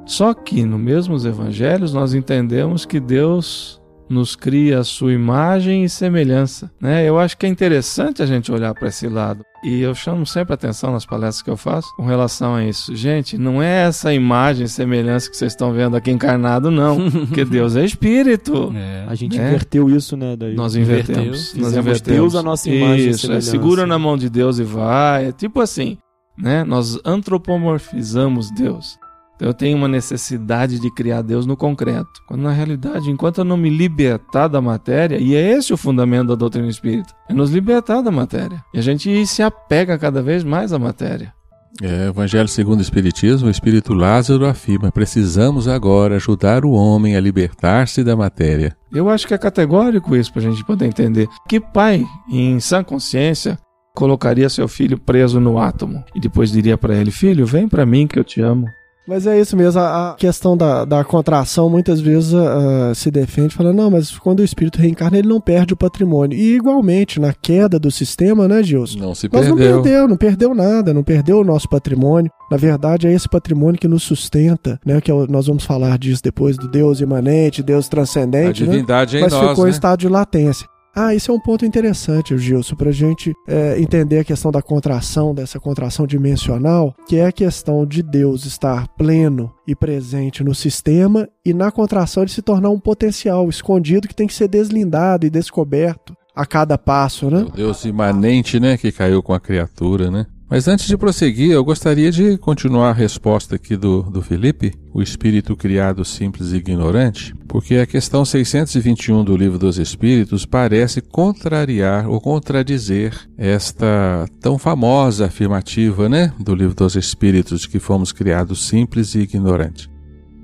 Só que, no mesmos evangelhos, nós entendemos que Deus nos cria a sua imagem e semelhança. Né? Eu acho que é interessante a gente olhar para esse lado. E eu chamo sempre atenção nas palestras que eu faço com relação a isso. Gente, não é essa imagem e semelhança que vocês estão vendo aqui encarnado, não. Porque Deus é espírito. É. A gente É. inverteu isso, né? Daí. Nós invertemos. Inverteu. Nós invertemos. Deus a nossa imagem e Isso, é, semelhança. segura na mão de Deus e vai. É tipo assim, né? Nós antropomorfizamos Deus. Então eu tenho uma necessidade de criar Deus no concreto. Quando na realidade, enquanto eu não me libertar da matéria, e é esse o fundamento da doutrina espírita, é nos libertar da matéria. E a gente se apega cada vez mais à matéria. É, Evangelho segundo o Espiritismo, o Espírito Lázaro afirma: precisamos agora ajudar o homem a libertar-se da matéria. Eu acho que é categórico isso pra gente poder entender. Que pai, em sã consciência, colocaria seu filho preso no átomo e depois diria pra ele: Filho, vem pra mim que eu te amo. Mas é isso mesmo, a, a questão da, da contração muitas vezes ah, se defende, falando, não, mas quando o espírito reencarna, ele não perde o patrimônio. E igualmente, na queda do sistema, né, Gilson? Não se Nós não perdeu. perdeu, não perdeu nada, não perdeu o nosso patrimônio. Na verdade, é esse patrimônio que nos sustenta, né? Que é nós vamos falar disso depois do Deus imanente, Deus A transcendente, né? divindade é em Mas nós, ficou em né? estado de latência. Ah, isso é um ponto interessante, Gilson, para a gente é, entender a questão da contração, dessa contração dimensional, que é a questão de Deus estar pleno e presente no sistema e na contração de se tornar um potencial escondido que tem que ser deslindado e descoberto a cada passo, né? O Deus imanente, né, que caiu com a criatura, né? Mas antes de prosseguir, eu gostaria de continuar a resposta aqui do, do Felipe, o espírito criado simples e ignorante, porque a questão 621 do Livro dos Espíritos parece contrariar ou contradizer esta tão famosa afirmativa, né, do Livro dos Espíritos, de que fomos criados simples e ignorantes.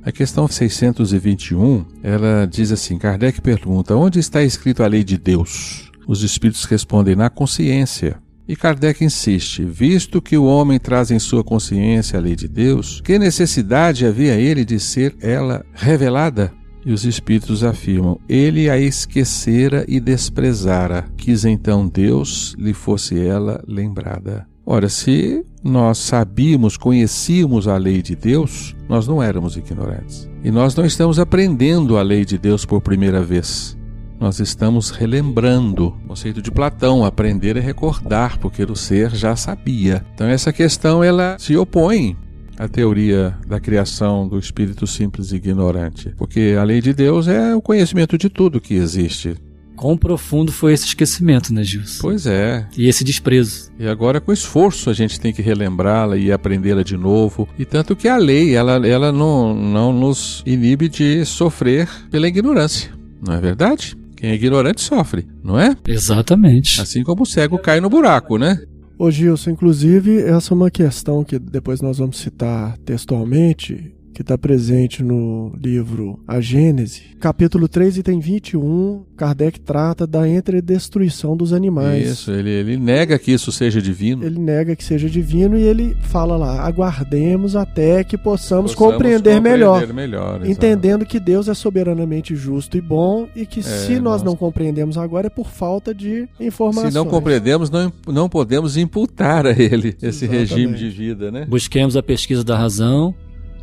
A questão 621, ela diz assim: Kardec pergunta: onde está escrito a lei de Deus? Os espíritos respondem: na consciência. E Kardec insiste: visto que o homem traz em sua consciência a lei de Deus, que necessidade havia ele de ser ela revelada? E os espíritos afirmam: ele a esquecera e desprezara, quis então Deus lhe fosse ela lembrada. Ora, se nós sabíamos, conhecíamos a lei de Deus, nós não éramos ignorantes. E nós não estamos aprendendo a lei de Deus por primeira vez. Nós estamos relembrando. O conceito de Platão, aprender é recordar, porque o ser já sabia. Então essa questão ela se opõe à teoria da criação do espírito simples e ignorante, porque a lei de Deus é o conhecimento de tudo que existe. Quão profundo foi esse esquecimento, né, Gilson? Pois é. E esse desprezo. E agora com esforço a gente tem que relembrá-la e aprendê-la de novo. E tanto que a lei, ela, ela não, não nos inibe de sofrer pela ignorância. Não é verdade? Quem é ignorante sofre, não é? Exatamente. Assim como o cego cai no buraco, né? Ô Gilson, inclusive, essa é uma questão que depois nós vamos citar textualmente, que está presente no livro A Gênese. Capítulo 3, item 21, Kardec trata da entredestruição dos animais. Isso, ele, ele nega que isso seja divino. Ele nega que seja divino e ele fala lá: aguardemos até que possamos, Possamos compreender, melhor. melhor, exato. Entendendo que Deus é soberanamente justo e bom e que se nós nós- não compreendemos agora é por falta de informações. Se não compreendemos, não, não podemos imputar a ele esse Exatamente. regime de vida, né? Busquemos a pesquisa da razão.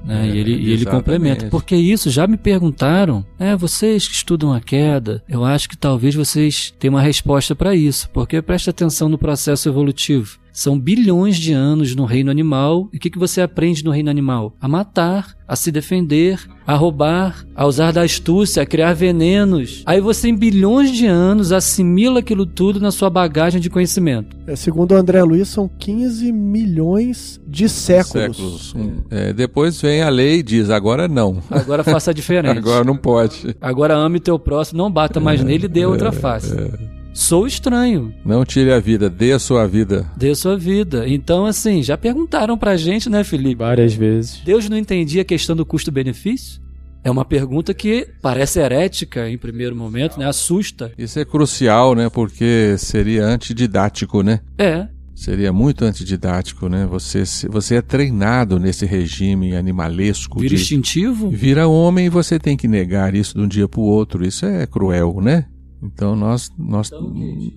Né? É, e ele, ele complementa. Porque isso já me perguntaram. É, vocês que estudam a queda, eu acho que talvez vocês tenham uma resposta para isso. Porque preste atenção no processo evolutivo. São bilhões de anos no reino animal. E o que, que você aprende no reino animal? A matar, a se defender, a roubar, a usar da astúcia, a criar venenos. Aí você, em bilhões de anos, assimila aquilo tudo na sua bagagem de conhecimento. É, segundo o André Luiz, são 15 milhões de séculos. Séculos. É, depois vem a lei e diz: agora não. Agora faça diferente. Agora não pode. Agora ame teu próximo, não bata mais nele e dê outra face. Sou estranho, Não tire a vida, dê a sua vida. dê sua vida. Então, assim, já perguntaram pra gente, né, Felipe? Várias vezes. Deus não entendia a questão do custo-benefício? É uma pergunta que parece herética em primeiro momento, né? Assusta. Isso é crucial, né? Porque seria antididático, né? É, Seria muito antididático, né? Você, se- você é treinado nesse regime animalesco vira de instintivo. vira homem e você tem que negar isso de um dia para o outro. Isso é cruel, né? Então nós, nós,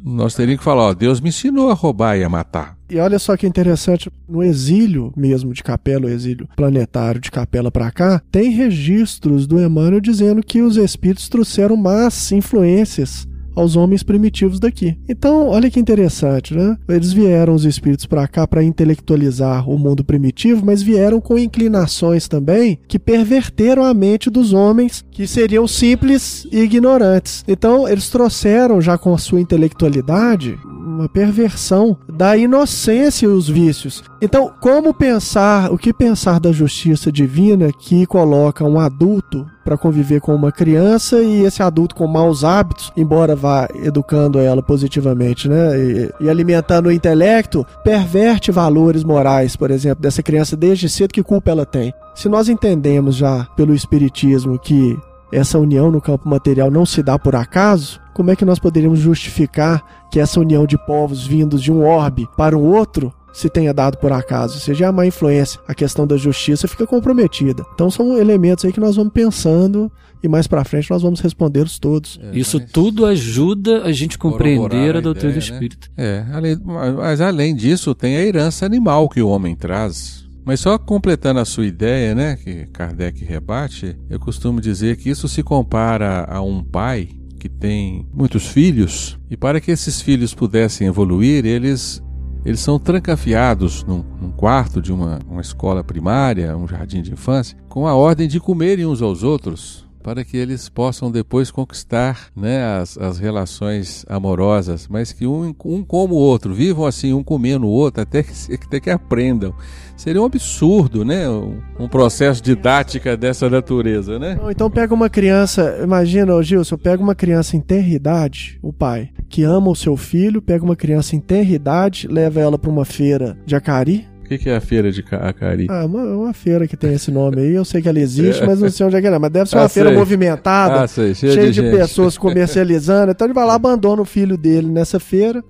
nós teríamos que falar, ó, Deus me ensinou a roubar e a matar. E olha só que interessante, no exílio mesmo de Capela, o exílio planetário de Capela para cá, tem registros do Emmanuel dizendo que os espíritos trouxeram más influências aos homens primitivos daqui. Então, olha que interessante, né? Eles vieram os espíritos para cá para intelectualizar o mundo primitivo, mas vieram com inclinações também que perverteram a mente dos homens que seriam simples e ignorantes. Então, eles trouxeram já com a sua intelectualidade uma perversão da inocência e os vícios. Então, como pensar, o que pensar da justiça divina que coloca um adulto para conviver com uma criança e esse adulto com maus hábitos, embora vá educando ela positivamente, né, e, e alimentando o intelecto, perverte valores morais, por exemplo, dessa criança desde cedo, que culpa ela tem? Se nós entendemos já pelo espiritismo que essa união no campo material não se dá por acaso, como é que nós poderíamos justificar que essa união de povos vindos de um orbe para um outro se tenha dado por acaso, seja a má influência, a questão da justiça fica comprometida. Então são elementos aí que nós vamos pensando e mais para frente nós vamos respondê-los todos. É, Isso tudo ajuda a gente compreender a, a doutrina do espírito. Né? É, além, mas além disso tem a herança animal que o homem traz. Mas só completando a sua ideia, né, que Kardec rebate, eu costumo dizer que isso se compara a um pai que tem muitos filhos e para que esses filhos pudessem evoluir, eles eles são trancafiados num, num quarto de uma, uma escola primária, um jardim de infância, com a ordem de comerem uns aos outros, para que eles possam depois conquistar né, as, as relações amorosas, mas que um, um como o outro, vivam assim, um comendo o outro, até que, até que aprendam. Seria um absurdo, né? Um, processo didática dessa natureza, né? Então pega uma criança, imagina, Gilson, pega uma criança em tenra idade, o pai, que ama o seu filho, pega uma criança em tenra idade, leva ela para uma feira de Acari, o que, que, é a feira de Acari? Ah, uma, uma, feira que tem esse nome aí. Eu sei que ela existe, mas não sei onde é que é. Mas deve ser uma ah, feira sei. movimentada, ah, sei. cheia, cheia de, de pessoas comercializando. Então ele vai lá, abandona o filho dele nessa feira,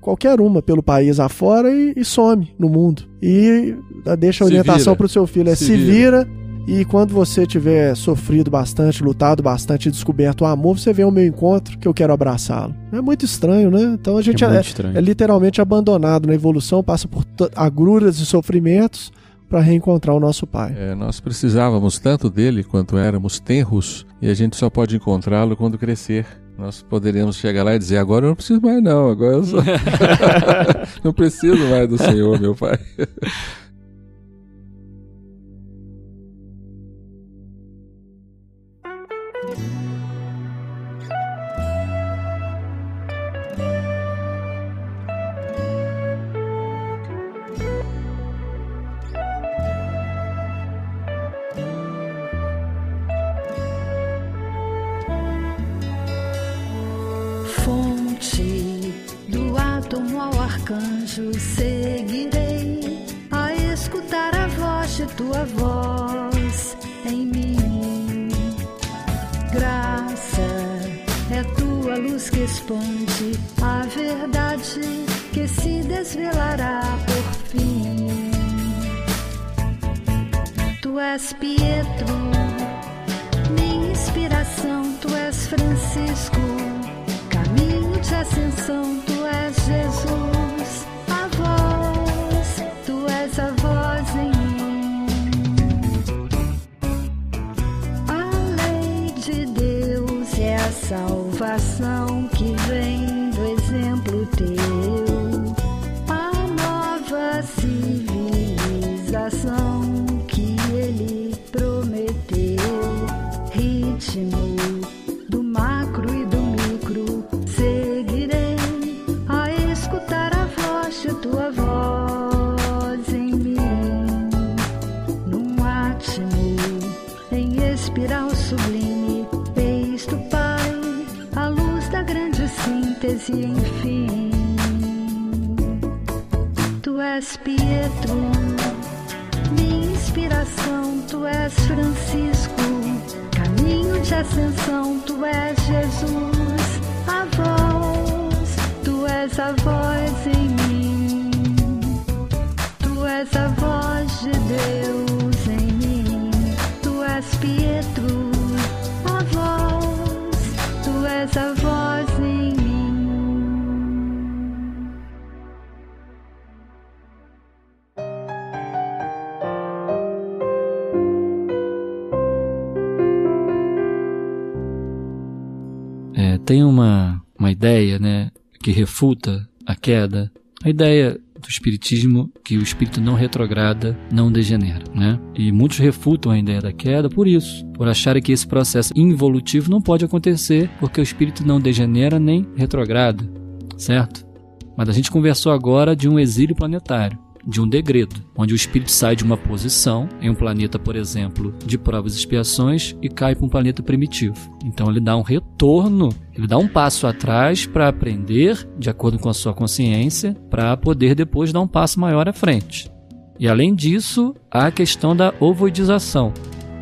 qualquer uma, pelo país afora e, e some no mundo. E deixa a orientação para o seu filho: é se, se vira. vira e quando você tiver sofrido bastante, lutado bastante, descoberto o amor, você vem ao meu encontro que eu quero abraçá-lo. É muito estranho, né? Então a gente é, é, é literalmente abandonado na evolução, passa por agruras e sofrimentos para reencontrar o nosso Pai. É, nós precisávamos tanto dele quanto éramos tenros e a gente só pode encontrá-lo quando crescer. Nós poderíamos chegar lá e dizer: agora eu não preciso mais, não, agora eu só. não preciso mais do Senhor, meu Pai. Tem uma, uma ideia, né, que refuta a queda. A ideia do espiritismo que o espírito não retrograda, não degenera, né? E muitos refutam a ideia da queda por isso, por acharem que esse processo involutivo não pode acontecer porque o espírito não degenera nem retrograda, certo? Mas a gente conversou agora de um exílio planetário de um degredo, onde o espírito sai de uma posição, em um planeta, por exemplo, de provas e expiações, e cai para um planeta primitivo. Então ele dá um retorno, ele dá um passo atrás para aprender, de acordo com a sua consciência, para poder depois dar um passo maior à frente. E além disso, há a questão da ovoidização,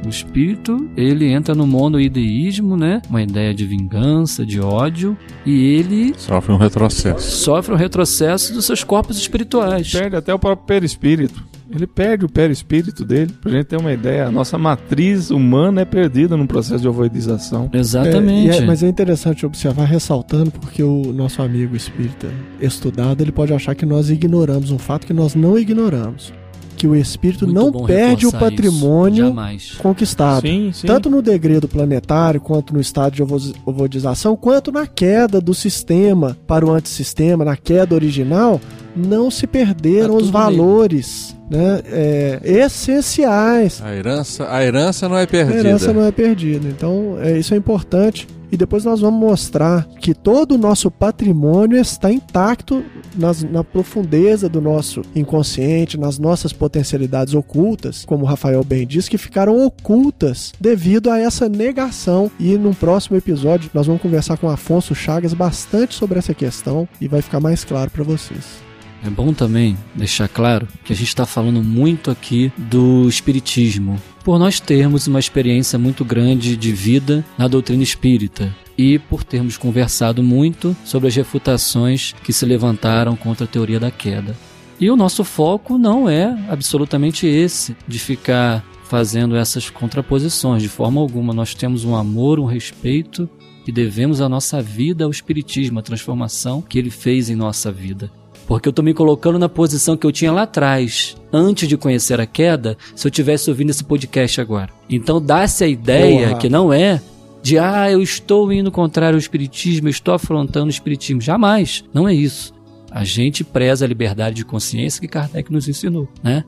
o espírito, ele entra no monoideísmo, né? Uma ideia de vingança, de ódio, e ele sofre um retrocesso. Sofre um retrocesso dos seus corpos espirituais. Perde até o próprio perispírito. Ele perde o perispírito dele. Pra gente ter uma ideia, a nossa matriz humana é perdida no processo de ovoidização. Exatamente. É, é, mas é interessante observar, ressaltando, porque o nosso amigo espírita estudado, ele pode achar que nós ignoramos um fato que nós não ignoramos que o espírito Muito não perde o patrimônio conquistado. Sim, sim. Tanto no degredo planetário, quanto no estado de ovodização, quanto na queda do sistema para o antissistema, na queda original, não se perderam tá os valores. Né, é, essenciais. A herança, a herança não é perdida. A herança não é perdida. Então, é, isso é importante e depois nós vamos mostrar que todo o nosso patrimônio está intacto nas, na profundeza do nosso inconsciente, nas nossas potencialidades ocultas, como o Rafael bem disse, que ficaram ocultas devido a essa negação. E num próximo episódio nós vamos conversar com Afonso Chagas bastante sobre essa questão e vai ficar mais claro para vocês. É bom também deixar claro que a gente está falando muito aqui do Espiritismo, por nós termos uma experiência muito grande de vida na doutrina espírita e por termos conversado muito sobre as refutações que se levantaram contra a teoria da queda. E o nosso foco não é absolutamente esse, de ficar fazendo essas contraposições de forma alguma. Nós temos um amor, um respeito e devemos a nossa vida ao Espiritismo, a transformação que ele fez em nossa vida. Porque eu estou me colocando na posição que eu tinha lá atrás, antes de conhecer a queda, se eu tivesse ouvindo esse podcast agora. Então dá-se a ideia Porra. que não é de ah, eu estou indo contrário ao espiritismo, eu estou afrontando o espiritismo. Jamais, não é isso. A gente preza a liberdade de consciência que Kardec nos ensinou, né?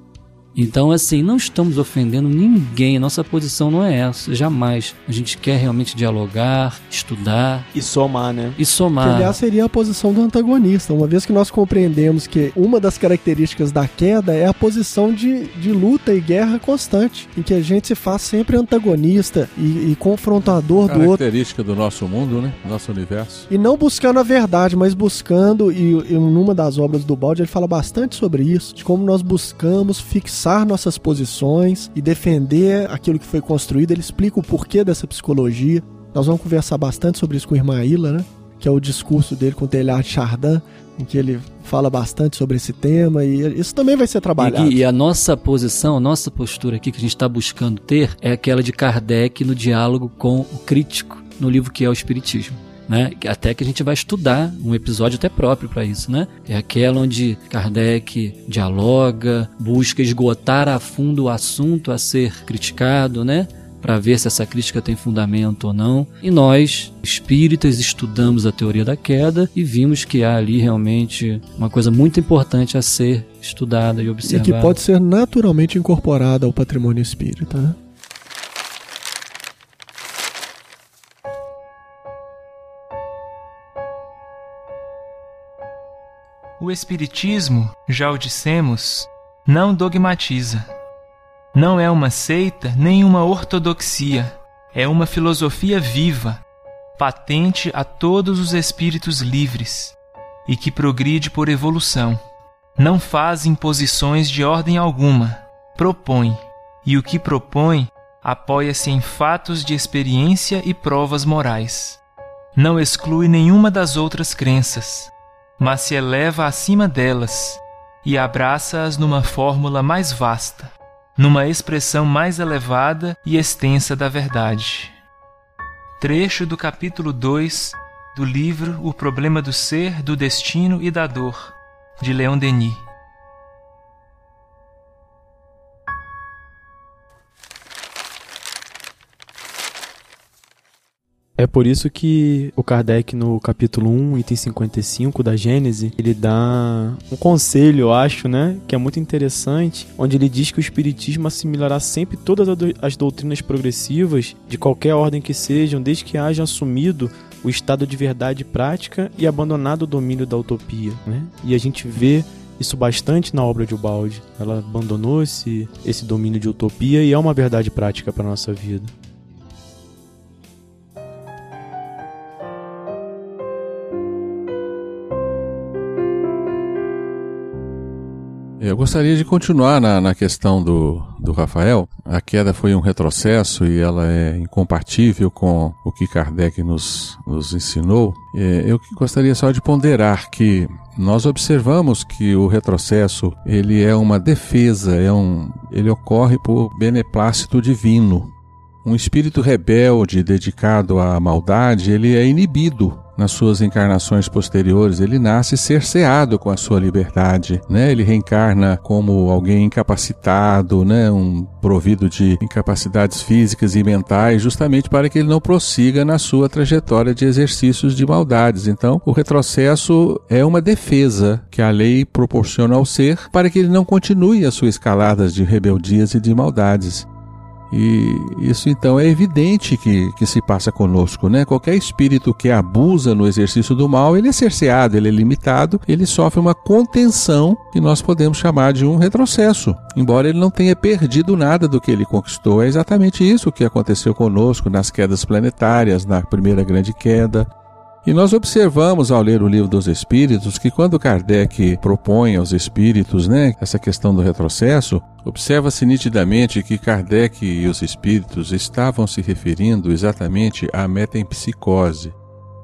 Então, assim, não estamos ofendendo ninguém, nossa posição não é essa, jamais. A gente quer realmente dialogar, estudar. E somar, né? E somar. Que, aliás, seria a posição do antagonista, uma vez que nós compreendemos que uma das características da queda é a posição de, de luta e guerra constante, em que a gente se faz sempre antagonista e, e confrontador do outro. Característica do nosso mundo, né? Nosso universo. E não buscando a verdade, mas buscando, e, e numa das obras do Balde ele fala bastante sobre isso, de como nós buscamos fixar fixar nossas posições e defender aquilo que foi construído. Ele explica o porquê dessa psicologia. Nós vamos conversar bastante sobre isso com o irmã Ilha, né? que é o discurso dele com o Telhar de Chardin, em que ele fala bastante sobre esse tema e isso também vai ser trabalhado. E, e a nossa posição, a nossa postura aqui que a gente está buscando ter é aquela de Kardec no diálogo com o crítico no livro que é o Espiritismo né? Até que a gente vai estudar um episódio até próprio para isso, né? É aquela onde Kardec dialoga, busca esgotar a fundo o assunto a ser criticado, né? Para ver se essa crítica tem fundamento ou não. E nós, espíritas, estudamos a teoria da queda e vimos que há ali realmente uma coisa muito importante a ser estudada e observada. E que pode ser naturalmente incorporada ao patrimônio espírita, né? O Espiritismo, já o dissemos, não dogmatiza. Não é uma seita nem uma ortodoxia, é uma filosofia viva, patente a todos os espíritos livres e que progride por evolução. Não faz imposições de ordem alguma, propõe, e o que propõe apoia-se em fatos de experiência e provas morais. Não exclui nenhuma das outras crenças mas se eleva acima delas e abraça-as numa fórmula mais vasta, numa expressão mais elevada e extensa da verdade. Trecho do capítulo 2 do livro O Problema do Ser, do Destino e da Dor, de Leon Denis. É por isso que o Kardec, no capítulo 1, item 55 da Gênese, ele dá um conselho, eu acho, né? Que é muito interessante, onde ele diz que o Espiritismo assimilará sempre todas as doutrinas progressivas, de qualquer ordem que sejam, desde que haja assumido o estado de verdade prática e abandonado o domínio da utopia, né? E a gente vê isso bastante na obra de Ubaldi. Ela abandonou esse, esse domínio de utopia e é uma verdade prática para nossa vida. Eu gostaria de continuar na, na questão do, do Rafael. A queda foi um retrocesso e ela é incompatível com o que Kardec nos, nos ensinou. É, eu gostaria só de ponderar que nós observamos que o retrocesso ele é uma defesa, é um, ele ocorre por beneplácito divino. Um espírito rebelde dedicado à maldade, ele é inibido nas suas encarnações posteriores, ele nasce cerceado com a sua liberdade, né? Ele reencarna como alguém incapacitado, né? Um provido de incapacidades físicas e mentais, justamente para que ele não prossiga na sua trajetória de exercícios de maldades. Então, o retrocesso é uma defesa que a lei proporciona ao ser para que ele não continue as suas escaladas de rebeldias e de maldades. E isso então é evidente que, que se passa conosco, né? Qualquer espírito que abusa no exercício do mal, ele é cerceado, ele é limitado, ele sofre uma contenção que nós podemos chamar de um retrocesso. Embora ele não tenha perdido nada do que ele conquistou, é exatamente isso que aconteceu conosco nas quedas planetárias, na primeira grande queda, e nós observamos ao ler o livro dos Espíritos que quando Kardec propõe aos Espíritos, né, essa questão do retrocesso, observa-se nitidamente que Kardec e os Espíritos estavam se referindo exatamente à metempsicose.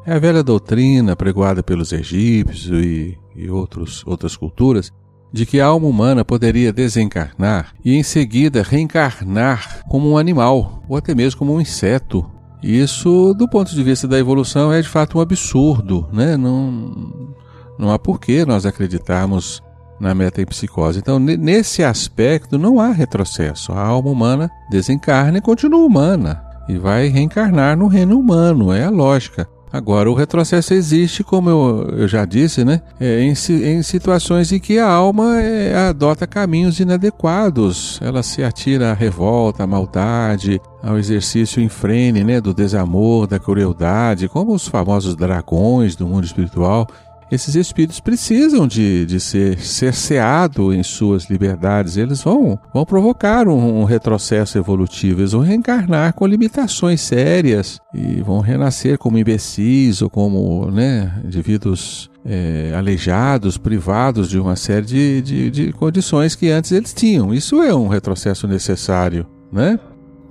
É a velha doutrina pregoada pelos egípcios e, e outros, outras culturas de que a alma humana poderia desencarnar e em seguida reencarnar como um animal ou até mesmo como um inseto isso, do ponto de vista da evolução, é de fato um absurdo, né? Não, não há porquê nós acreditarmos na metempsicose. Então, nesse aspecto, não há retrocesso. A alma humana desencarna e continua humana e vai reencarnar no reino humano, é a lógica. Agora, o retrocesso existe, como eu, eu já disse, né? É, em, em, situações em que a alma é, adota caminhos inadequados. Ela se atira à revolta, à maldade, ao exercício infrene, né? Do desamor, da crueldade, como os famosos dragões do mundo espiritual esses espíritos precisam de, de ser cerceados em suas liberdades. Eles vão, vão provocar um, um, retrocesso evolutivo, eles vão reencarnar com limitações sérias e vão renascer como imbecis ou como né, indivíduos é, aleijados, privados de uma série de, de, de condições que antes eles tinham. Isso é um retrocesso necessário, né?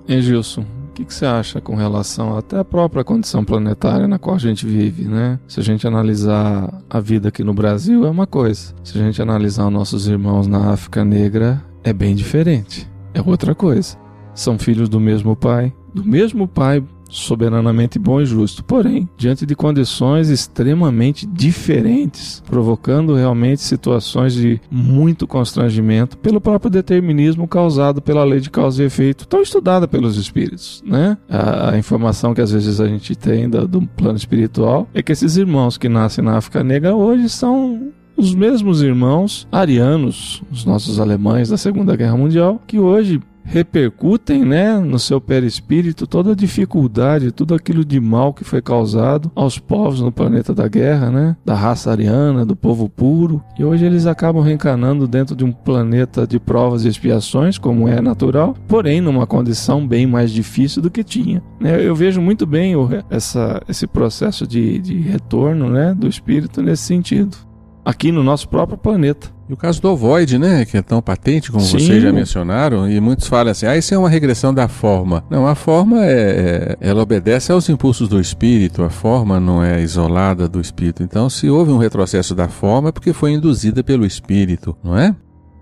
E Gilson, que, que, você acha com relação até à própria condição planetária na qual a gente vive, né? Se a gente analisar a vida aqui no Brasil é uma coisa, se a gente analisar os nossos irmãos na África Negra é bem diferente, é outra coisa. São filhos do mesmo pai, do mesmo pai soberanamente bom e justo, porém, diante de condições extremamente diferentes, provocando realmente situações de muito constrangimento pelo próprio determinismo causado pela lei de causa e efeito, tão estudada pelos espíritos, né? A, informação que às vezes a gente tem do, do plano espiritual é que esses irmãos que nascem na África Negra hoje são os mesmos irmãos arianos, os nossos alemães da Segunda Guerra Mundial, que hoje repercutem, né, no seu perispírito toda a dificuldade, tudo aquilo de mal que foi causado aos povos no planeta da guerra, né, da raça ariana, do povo puro. E hoje eles acabam reencarnando dentro de um planeta de provas e expiações, como é natural, porém numa condição bem mais difícil do que tinha. Né? Eu vejo muito bem essa, esse processo de, de retorno, né, do espírito nesse sentido aqui no nosso próprio planeta. E o caso do ovoide, né, que é tão patente, como Sim. vocês já mencionaram, e muitos falam assim, ah, isso é uma regressão da forma. Não, a forma é, é, ela obedece aos impulsos do espírito, a forma não é isolada do espírito. Então, se houve um retrocesso da forma, é porque foi induzida pelo espírito, não é?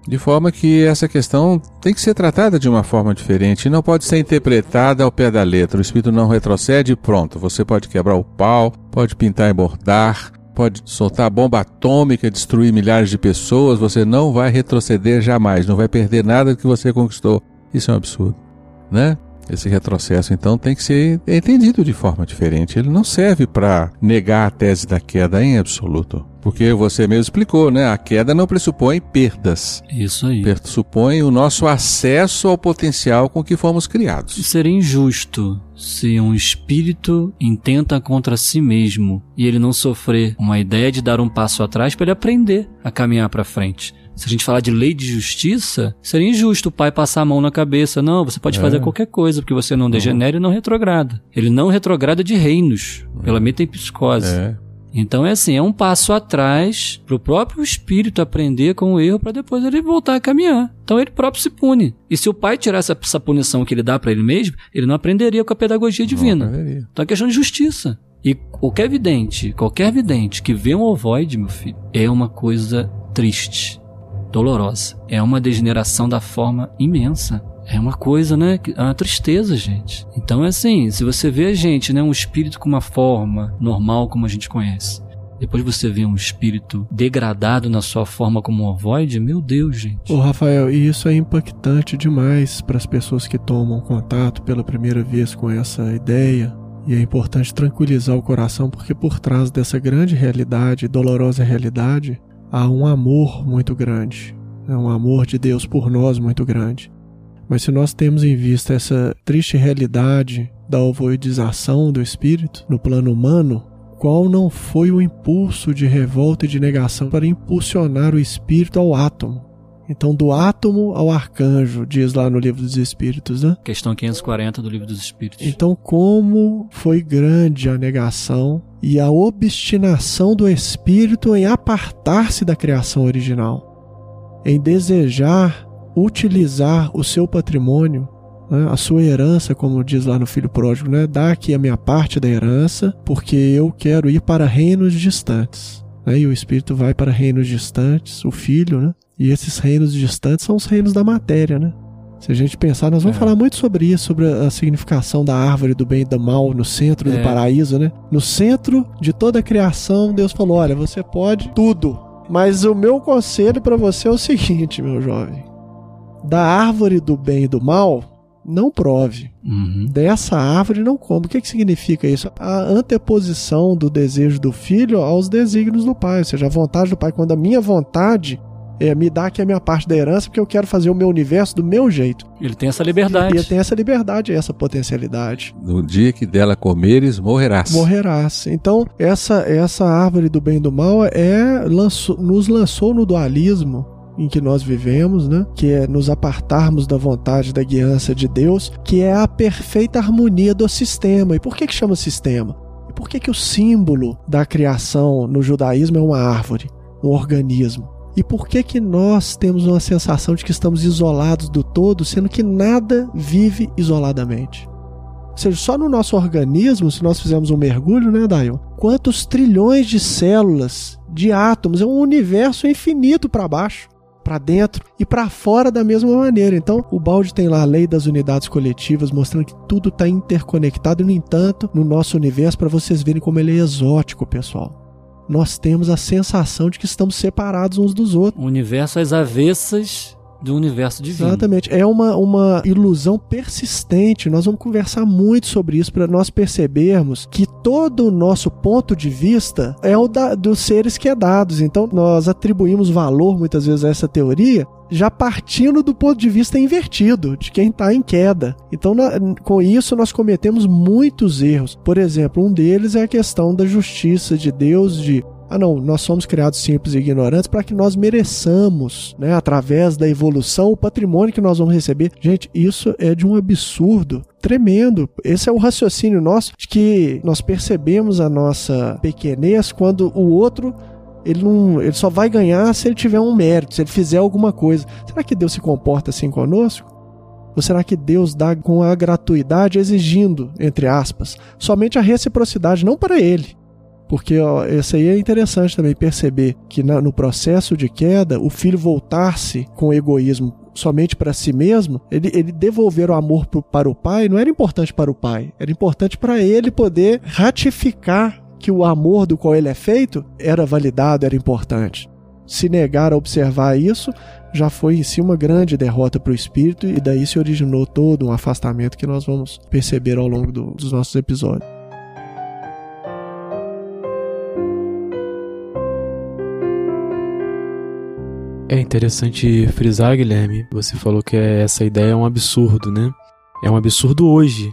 De forma que essa questão tem que ser tratada de uma forma diferente, não pode ser interpretada ao pé da letra. O espírito não retrocede, pronto. Você pode quebrar o pau, pode pintar e bordar, pode soltar bomba atômica, destruir milhares de pessoas, você não vai retroceder jamais, não vai perder nada que você conquistou. Isso é um absurdo, né? Esse retrocesso, então, tem que ser entendido de forma diferente. Ele não serve para negar a tese da queda em absoluto. Porque você mesmo explicou, né? A queda não pressupõe perdas. Isso aí. Pressupõe o nosso acesso ao potencial com que fomos criados. Seria injusto se um espírito intenta contra si mesmo e ele não sofrer uma ideia de dar um passo atrás para ele aprender a caminhar para frente. Se a gente falar de lei de justiça, seria injusto o pai passar a mão na cabeça. Não, você pode É. fazer qualquer coisa, porque você não degenera e não retrograda. Ele não retrograda de reinos, pela metempsicose. É. Então é assim, é um passo atrás pro próprio espírito aprender com o erro para depois ele voltar a caminhar. Então ele próprio se pune. E se o pai tirasse essa punição que ele dá para ele mesmo, ele não aprenderia com a pedagogia divina. Então é questão de justiça. E qualquer vidente, qualquer vidente que vê um ovoide, meu filho, é uma coisa triste, dolorosa. É uma degeneração da forma imensa. É uma coisa, né? É uma tristeza, gente. Então é assim, se você vê a gente, né? Um espírito com uma forma normal como a gente conhece. Depois você vê um espírito degradado na sua forma como um ovoide, meu Deus, gente. Ô Rafael, e isso é impactante demais para as pessoas que tomam contato pela primeira vez com essa ideia. E é importante tranquilizar o coração, porque por trás dessa grande realidade, dolorosa realidade, há um amor muito grande. É um amor de Deus por nós muito grande. Mas se nós temos em vista essa triste realidade da ovoidização do espírito no plano humano, qual não foi o impulso de revolta e de negação para impulsionar o espírito ao átomo? Então, do átomo ao arcanjo, diz lá no livro dos Espíritos, né? Questão 540 do Livro dos Espíritos. Então, como foi grande a negação e a obstinação do espírito em apartar-se da criação original, em desejar utilizar o seu patrimônio, né, a sua herança, como diz lá no Filho Pródigo, né? Dá aqui a minha parte da herança, porque eu quero ir para reinos distantes. Né? E o espírito vai para reinos distantes, o filho, né? E esses reinos distantes são os reinos da matéria, né? Se a gente pensar, nós vamos É. falar muito sobre isso, sobre a significação da árvore do bem e do mal no centro do É. paraíso, né? No centro de toda a criação, Deus falou: olha, você pode tudo. Mas o meu conselho para você é o seguinte, meu jovem: da árvore do bem e do mal, não prove. Uhum. Dessa árvore não come. O que, que significa isso? A anteposição do desejo do filho aos desígnios do pai, ou seja, a vontade do pai. Quando a minha vontade é me dar aqui a minha parte da herança, porque eu quero fazer o meu universo do meu jeito. Ele tem essa liberdade. E ele tem essa liberdade, essa potencialidade. No dia que dela comeres, morrerás. Morrerás. Então, essa, essa árvore do bem e do mal é lançou- nos lançou no dualismo em que nós vivemos, né? Que é nos apartarmos da vontade da guiança de Deus, que é a perfeita harmonia do sistema. E por que que chama sistema? E por que que o símbolo da criação no judaísmo é uma árvore, um organismo? E por que que nós temos uma sensação de que estamos isolados do todo, sendo que nada vive isoladamente? Ou seja, só no nosso organismo, se nós fizermos um mergulho, né, Dayon? Quantos trilhões de células, de átomos, é um universo infinito para baixo, para dentro e para fora da mesma maneira. Então, o balde tem lá a lei das unidades coletivas, mostrando que tudo está interconectado. No entanto, no nosso universo, para vocês verem como ele é exótico, pessoal. Nós temos a sensação de que estamos separados uns dos outros. O universo às avessas do universo divino. Exatamente. É uma, uma ilusão persistente. Nós vamos conversar muito sobre isso para nós percebermos que todo o nosso ponto de vista é o da, dos seres quedados. Então, nós atribuímos valor muitas vezes a essa teoria já partindo do ponto de vista invertido, de quem está em queda. Então, na- com isso, nós cometemos muitos erros. Por exemplo, um deles é a questão da justiça de Deus, de ah, não, nós somos criados simples e ignorantes para que nós mereçamos, né, através da evolução, o patrimônio que nós vamos receber. Gente, isso é de um absurdo tremendo. Esse é o raciocínio nosso de que nós percebemos a nossa pequenez quando o outro ele não, ele só vai ganhar se ele tiver um mérito, se ele fizer alguma coisa. Será que Deus se comporta assim conosco? Ou será que Deus dá com a gratuidade exigindo, entre aspas, somente a reciprocidade, não para ele? Porque ó, esse aí é interessante também perceber que na- no processo de queda, o filho voltar-se com egoísmo somente para si mesmo, ele, ele devolver o amor pro- para o pai não era importante para o pai, era importante para ele poder ratificar que o amor do qual ele é feito era validado, era importante. se negar a observar isso já foi em si uma grande derrota para o espírito e daí se originou todo um afastamento que nós vamos perceber ao longo do, dos nossos episódios. É interessante frisar, Guilherme. Você falou que essa ideia é um absurdo, né? É um absurdo hoje,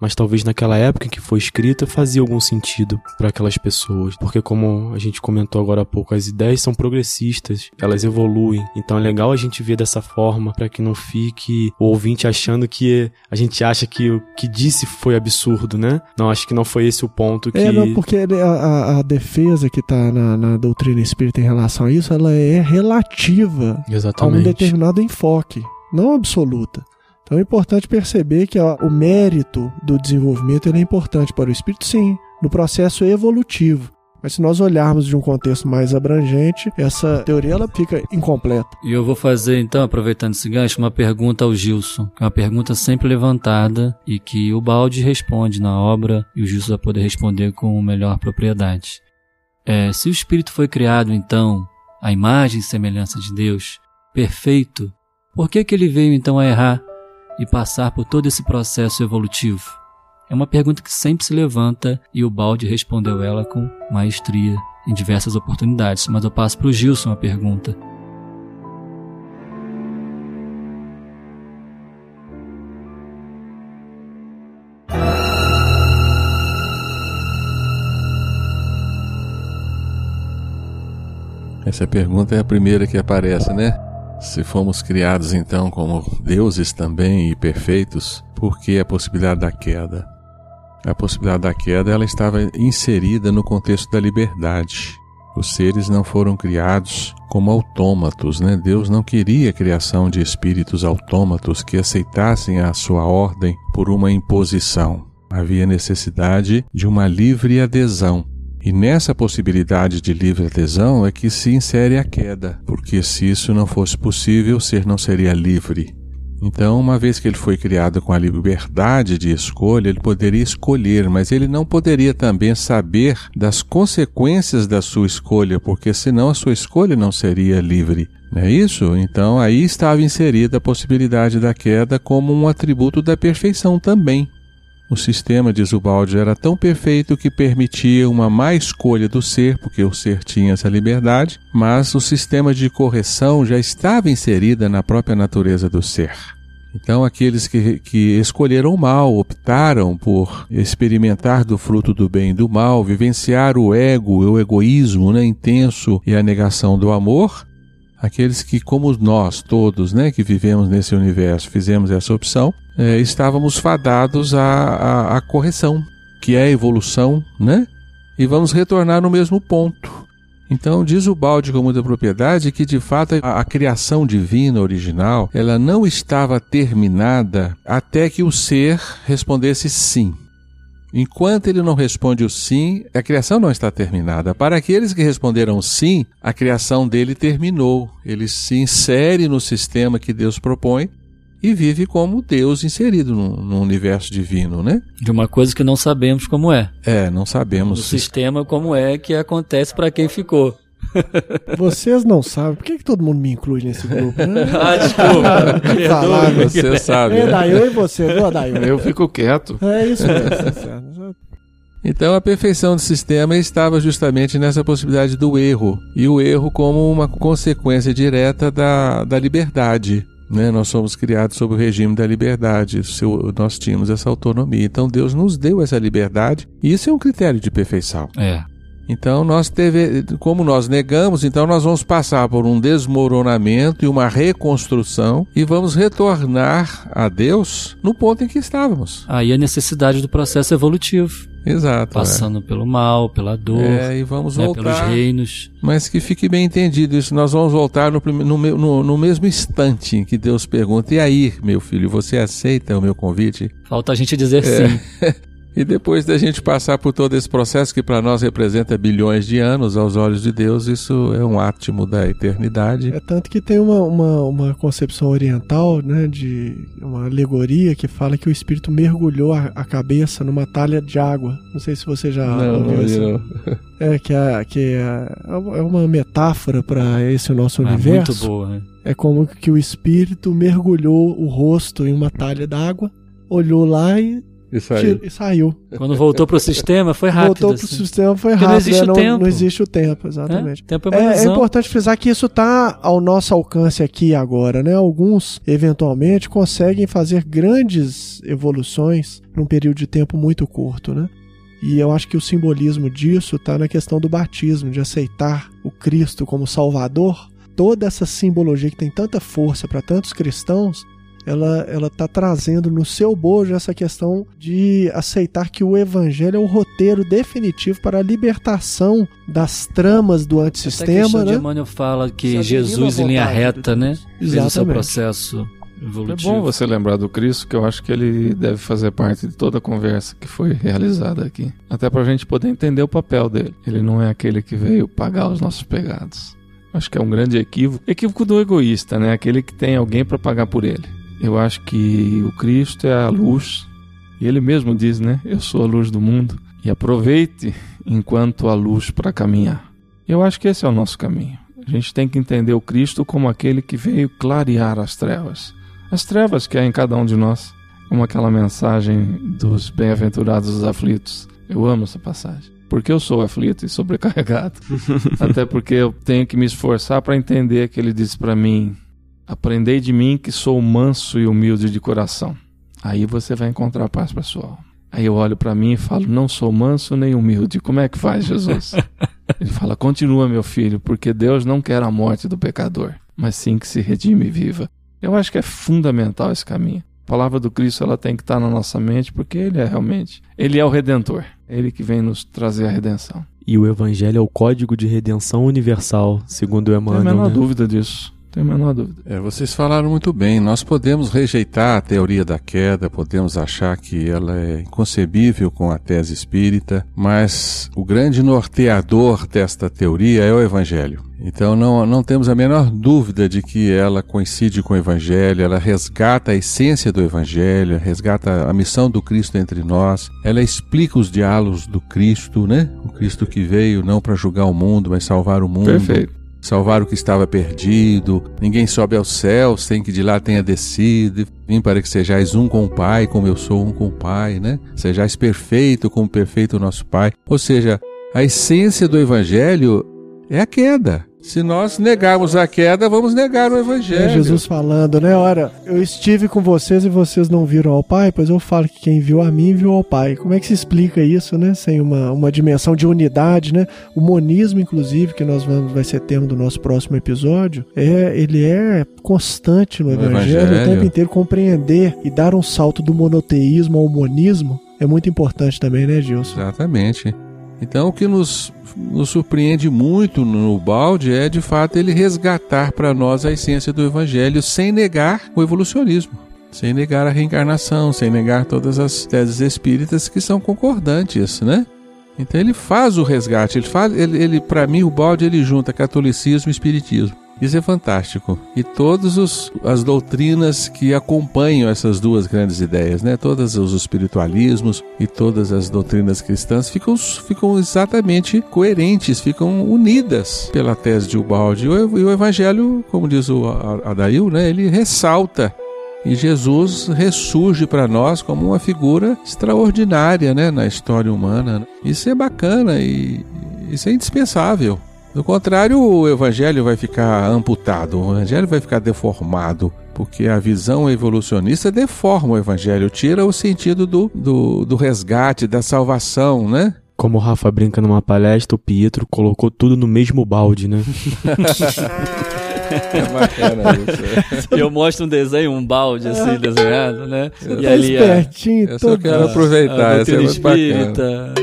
mas talvez naquela época em que foi escrita fazia algum sentido para aquelas pessoas, porque como a gente comentou agora há pouco, as ideias são progressistas, elas evoluem, então é legal a gente ver dessa forma para que não fique o ouvinte achando que a gente acha que o que disse foi absurdo, né? Não, acho que não foi esse o ponto que... É, não, porque a, a defesa que tá na, na, doutrina espírita em relação a isso, ela é relativa Exatamente. a um determinado enfoque, não absoluta. Então é importante perceber que ó, o mérito do desenvolvimento é importante para o espírito, sim, no processo evolutivo. Mas se nós olharmos de um contexto mais abrangente, essa teoria ela fica incompleta. E eu vou fazer então, aproveitando esse gancho, uma pergunta ao Gilson, que é uma pergunta sempre levantada e que o Balde responde na obra e o Gilson vai poder responder com melhor propriedade. É, se o espírito foi criado então à imagem e semelhança de Deus, perfeito, por que que ele veio então a errar e passar por todo esse processo evolutivo? É uma pergunta que sempre se levanta e o Balde respondeu ela com maestria em diversas oportunidades. Mas eu passo para o Gilson a pergunta. Essa pergunta é a primeira que aparece, né? Se fomos criados então como deuses também e perfeitos, por que a possibilidade da queda? A possibilidade da queda ela estava inserida no contexto da liberdade. Os seres não foram criados como autômatos, né? Deus não queria a criação de espíritos autômatos que aceitassem a sua ordem por uma imposição. Havia necessidade de uma livre adesão e nessa possibilidade de livre adesão é que se insere a queda, porque se isso não fosse possível, o ser não seria livre. Então, uma vez que ele foi criado com a liberdade de escolha, ele poderia escolher, mas ele não poderia também saber das consequências da sua escolha, porque senão a sua escolha não seria livre. Não é isso? Então, aí estava inserida a possibilidade da queda como um atributo da perfeição também. O sistema de Zubaldi era tão perfeito que permitia uma má escolha do ser, porque o ser tinha essa liberdade, mas o sistema de correção já estava inserida na própria natureza do ser. Então, aqueles que, que escolheram o mal, optaram por experimentar do fruto do bem e do mal, vivenciar o ego, o egoísmo né, intenso e a negação do amor, aqueles que, como nós todos, né, que vivemos nesse universo, fizemos essa opção, é, estávamos fadados à, à, à, correção, que é a evolução, né? E vamos retornar no mesmo ponto. Então, diz o balde com muita propriedade que, de fato, a, a criação divina original, ela não estava terminada até que o ser respondesse sim. Enquanto ele não responde o sim, a criação não está terminada. Para aqueles que responderam sim, a criação dele terminou. Ele se insere no sistema que Deus propõe e vive como Deus inserido no, no, universo divino, né? De uma coisa que não sabemos como é. É, não sabemos. O sistema como é que acontece para quem ficou. Vocês não sabem. Por que, que todo mundo me inclui nesse grupo? Né? ah, desculpa. Falar, você sabe. É, daí eu e você, viu, Adail? Eu fico quieto. É isso mesmo. Então a perfeição do sistema estava justamente nessa possibilidade do erro, e o erro como uma consequência direta da, da liberdade. Né? Nós somos criados sob o regime da liberdade, nós tínhamos essa autonomia. Então Deus nos deu essa liberdade, e isso é um critério de perfeição. É. Então nós teve, como nós negamos, então nós vamos passar por um desmoronamento e uma reconstrução e vamos retornar a Deus no ponto em que estávamos. Aí a necessidade do processo evolutivo. Exato. Passando é. pelo mal, pela dor. É, e vamos né, voltar. Pelos reinos. Mas que fique bem entendido isso. Nós vamos voltar no, no, no, no mesmo instante em que Deus pergunta: E aí, meu filho, você aceita o meu convite? Falta a gente dizer é. sim. E depois da gente passar por todo esse processo que para nós representa bilhões de anos, aos olhos de Deus, isso é um átimo da eternidade. É tanto que tem uma, uma, uma concepção oriental, né, de uma alegoria que fala que o espírito mergulhou a, a cabeça numa talha de água. Não sei se você já Não, ouviu não, essa. não. É que, é, que é, é uma metáfora para esse nosso Ah, universo. muito boa, né? É como que o espírito mergulhou o rosto em uma talha d'água, olhou lá e, Isso aí. tir- e saiu. Quando voltou pro sistema, foi rápido. Voltou pro assim. sistema, foi Porque rápido. não existe né? o tempo. Não existe o tempo, exatamente. É, tempo é É, é importante frisar que isso está ao nosso alcance aqui e agora, né? Alguns, eventualmente, conseguem fazer grandes evoluções num período de tempo muito curto, né? E eu acho que o simbolismo disso está na questão do batismo, de aceitar o Cristo como Salvador. Toda essa simbologia que tem tanta força para tantos cristãos, ela ela está trazendo no seu bojo essa questão de aceitar que o Evangelho é o roteiro definitivo para a libertação das tramas do Até antissistema, de né? Emmanuel fala que Jesus em linha reta, né? Deus. Fez o seu Exatamente. processo É evolutivo. bom você lembrar do Cristo, que eu acho que ele deve fazer parte de toda a conversa que foi realizada aqui. Até pra gente poder entender o papel dele. Ele não é aquele que veio pagar os nossos pecados. Acho que é um grande equívoco. Equívoco do egoísta, né? Aquele que tem alguém para pagar por ele. Eu acho que o Cristo é a luz. E ele mesmo diz, né? Eu sou a luz do mundo. E aproveite enquanto a luz para caminhar. Eu acho que esse é o nosso caminho. A gente tem que entender o Cristo como aquele que veio clarear as trevas as trevas que há em cada um de nós, como aquela mensagem dos bem-aventurados os aflitos. Eu amo essa passagem. Porque eu sou aflito e sobrecarregado. Até porque eu tenho que me esforçar para entender que ele disse para mim: Aprendei de mim que sou manso e humilde de coração. Aí você vai encontrar paz para sua alma. Aí eu olho para mim e falo: Não sou manso nem humilde. Como é que faz, Jesus? Ele fala: Continua, meu filho, porque Deus não quer a morte do pecador, mas sim que se redime e viva. Eu acho que é fundamental esse caminho. A palavra do Cristo ela tem que estar na nossa mente, porque ele é realmente, ele é o redentor, ele que vem nos trazer a redenção. E o evangelho é o código de redenção universal, segundo o Não tenho a Emmanuel. menor né? dúvida disso. Tenho a menor dúvida. É, vocês falaram muito bem. Nós podemos rejeitar a teoria da queda, podemos achar que ela é inconcebível com a tese espírita, mas o grande norteador desta teoria é o Evangelho. Então não, não temos a menor dúvida de que ela coincide com o Evangelho, ela resgata a essência do Evangelho, resgata a missão do Cristo entre nós, ela explica os diálogos do Cristo, né? O Cristo que veio não para julgar o mundo, mas salvar o mundo Perfeito. Salvar o que estava perdido. Ninguém sobe aos céus sem que de lá tenha descido. Vim para que sejais um com o Pai, como eu sou um com o Pai, né? Sejais perfeito como perfeito o nosso Pai. Ou seja, a essência do Evangelho é a queda. Se nós negarmos a queda, vamos negar o Evangelho. É Jesus falando, né? Ora, eu estive com vocês e vocês não viram ao Pai, pois eu falo que quem viu a mim viu ao Pai. Como é que se explica isso, né? Sem uma, uma dimensão de unidade, né? O monismo, inclusive, que nós vamos vai ser tema do nosso próximo episódio, é ele é constante no No Evangelho, o Evangelho. tempo inteiro compreender e dar um salto do monoteísmo ao monismo é muito importante também, né, Gilson? Exatamente. Então, o que nos, nos surpreende muito no balde é, de fato, ele resgatar para nós a essência do Evangelho sem negar o evolucionismo, sem negar a reencarnação, sem negar todas as teses espíritas que são concordantes, né? Então ele faz o resgate, ele ele, ele para mim o balde ele junta catolicismo e espiritismo. Isso é fantástico. E todas as doutrinas que acompanham essas duas grandes ideias, né? Todos os espiritualismos e todas as doutrinas cristãs ficam, ficam exatamente coerentes, ficam unidas pela tese de Ubaldi. E o, e o Evangelho, como diz o Adail, né? Ele ressalta e Jesus ressurge para nós como uma figura extraordinária né, na história humana. Isso é bacana e isso é indispensável. Do contrário, o evangelho vai ficar amputado, o evangelho vai ficar deformado, porque a visão evolucionista deforma o evangelho, tira o sentido do, do, do resgate, da salvação, né? Como o Rafa brinca numa palestra, o Pietro colocou tudo no mesmo balde, né? É bacana isso. E eu mostro um desenho, um balde assim, desenhado, né? Você E tá ali a, espertinho, Eu só quero aproveitar, a essa é muito bacana. espírita.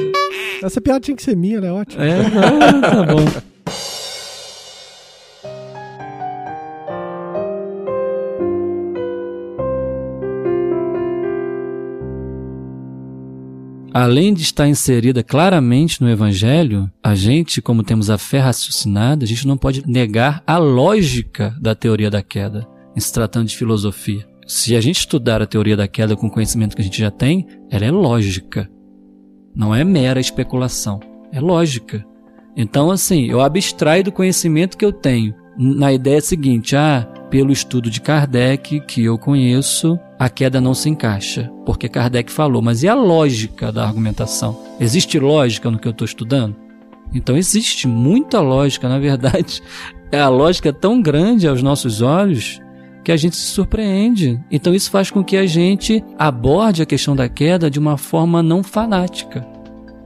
Essa piada tinha que ser minha, ela é ótima. É, não, tá bom. além de estar inserida claramente no Evangelho, a gente, como temos a fé raciocinada, a gente não pode negar a lógica da teoria da queda, em se tratando de filosofia. Se a gente estudar a teoria da queda com o conhecimento que a gente já tem, ela é lógica. Não é mera especulação, é lógica. Então, assim, eu abstraio do conhecimento que eu tenho na ideia seguinte: ah, pelo estudo de Kardec que eu conheço, a queda não se encaixa, porque Kardec falou. Mas e a lógica da argumentação? Existe lógica no que eu estou estudando? Então existe muita lógica, na verdade, é a lógica é tão grande aos nossos olhos que a gente se surpreende. Então isso faz com que a gente aborde a questão da queda de uma forma não fanática.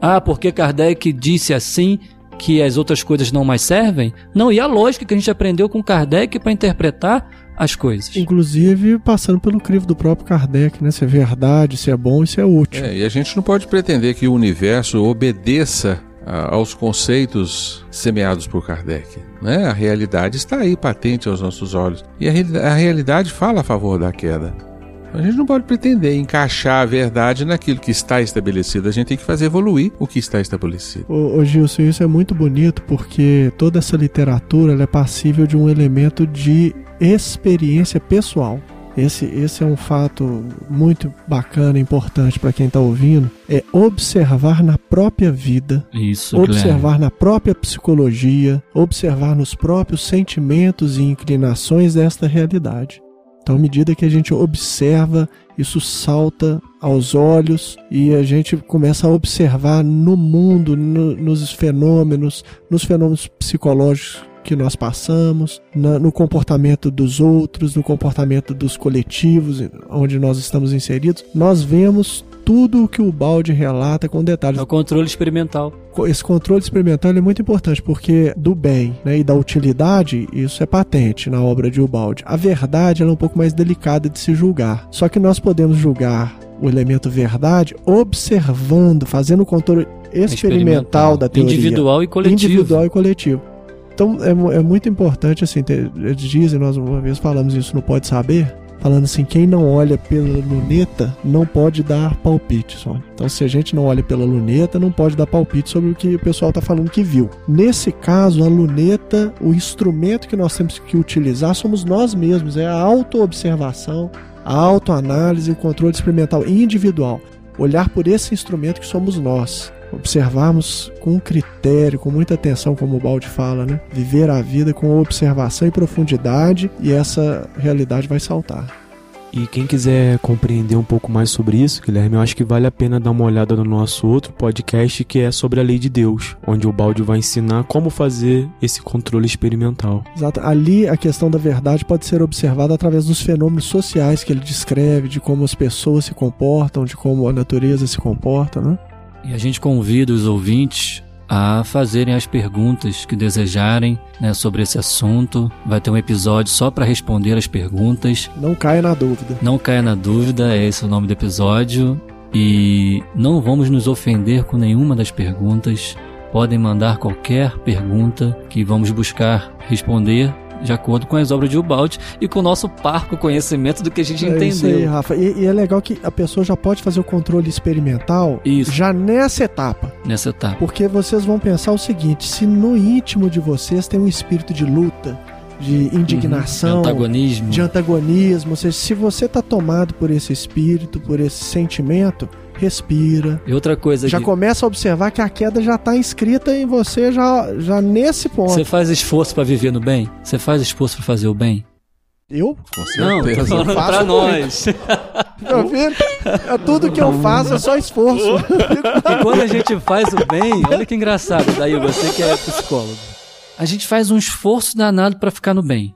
Ah, porque Kardec disse assim, que as outras coisas não mais servem? Não, e a lógica que a gente aprendeu com Kardec para interpretar as coisas. Inclusive passando pelo crivo do próprio Kardec, né? Se é verdade, se é bom e se é útil. É, e a gente não pode pretender que o universo obedeça aos conceitos semeados por Kardec. Né? A realidade está aí patente aos nossos olhos. E a, a realidade fala a favor da queda. A gente não pode pretender encaixar a verdade naquilo que está estabelecido. A gente tem que fazer evoluir o que está estabelecido. Ô, ô Gilson, isso é muito bonito porque toda essa literatura é passível de um elemento de experiência pessoal. Esse, esse é um fato muito bacana, importante para quem está ouvindo. É observar na própria vida, Isso, observar Guilherme. na própria psicologia, observar nos próprios sentimentos e inclinações desta realidade. Então, à medida que a gente observa, isso salta aos olhos e a gente começa a observar no mundo, no, nos fenômenos, nos fenômenos psicológicos que nós passamos, na, no comportamento dos outros, no comportamento dos coletivos onde nós estamos inseridos, nós vemos tudo o que o balde relata com detalhes. É o controle experimental. Esse controle experimental é muito importante porque do bem né, e da utilidade, isso é patente na obra de Ubaldi. A verdade é um pouco mais delicada de se julgar. Só que nós podemos julgar o elemento verdade observando, fazendo o controle experimental, experimental da teoria. Individual e coletivo. Individual e coletivo. Então é, é muito importante, assim, ter, eles dizem, nós uma vez falamos isso no Pode Saber, falando assim, quem não olha pela luneta não pode dar palpite, só. Então, se a gente não olha pela luneta, não pode dar palpite sobre o que o pessoal está falando que viu. Nesse caso, a luneta, o instrumento que nós temos que utilizar somos nós mesmos, é a autoobservação, a autoanálise, o controle experimental individual. Olhar por esse instrumento que somos nós observarmos com critério, com muita atenção, como o Balde fala, né? Viver a vida com observação e profundidade e essa realidade vai saltar. E quem quiser compreender um pouco mais sobre isso, Guilherme, eu acho que vale a pena dar uma olhada no nosso outro podcast que é sobre a lei de Deus, onde o Balde vai ensinar como fazer esse controle experimental. Exato. Ali a questão da verdade pode ser observada através dos fenômenos sociais que ele descreve, de como as pessoas se comportam, de como a natureza se comporta, né? E a gente convida os ouvintes a fazerem as perguntas que desejarem né, sobre esse assunto. Vai ter um episódio só para responder as perguntas. Não caia na dúvida. Não caia na dúvida, é esse o nome do episódio. E não vamos nos ofender com nenhuma das perguntas. Podem mandar qualquer pergunta que vamos buscar responder de acordo com as obras de Ubaldi e com o nosso parco conhecimento do que a gente é entendeu. Isso aí, Rafa. E, e, é legal que a pessoa já pode fazer o controle experimental isso. já nessa etapa. Nessa etapa. Porque vocês vão pensar o seguinte: se no íntimo de vocês tem um espírito de luta, de indignação, uhum. de antagonismo, de antagonismo, ou seja, se você está tomado por esse espírito, por esse sentimento, respira. E outra coisa já que... começa a observar que a queda já está inscrita em você já, já nesse ponto. Você faz esforço para viver no bem? Você faz esforço para fazer o bem? Eu? Não, tô falando pra nós. Meu filho, é tudo que eu faço é só esforço. e quando a gente faz o bem, olha que engraçado, daí você que é psicólogo. A gente faz um esforço danado para ficar no bem.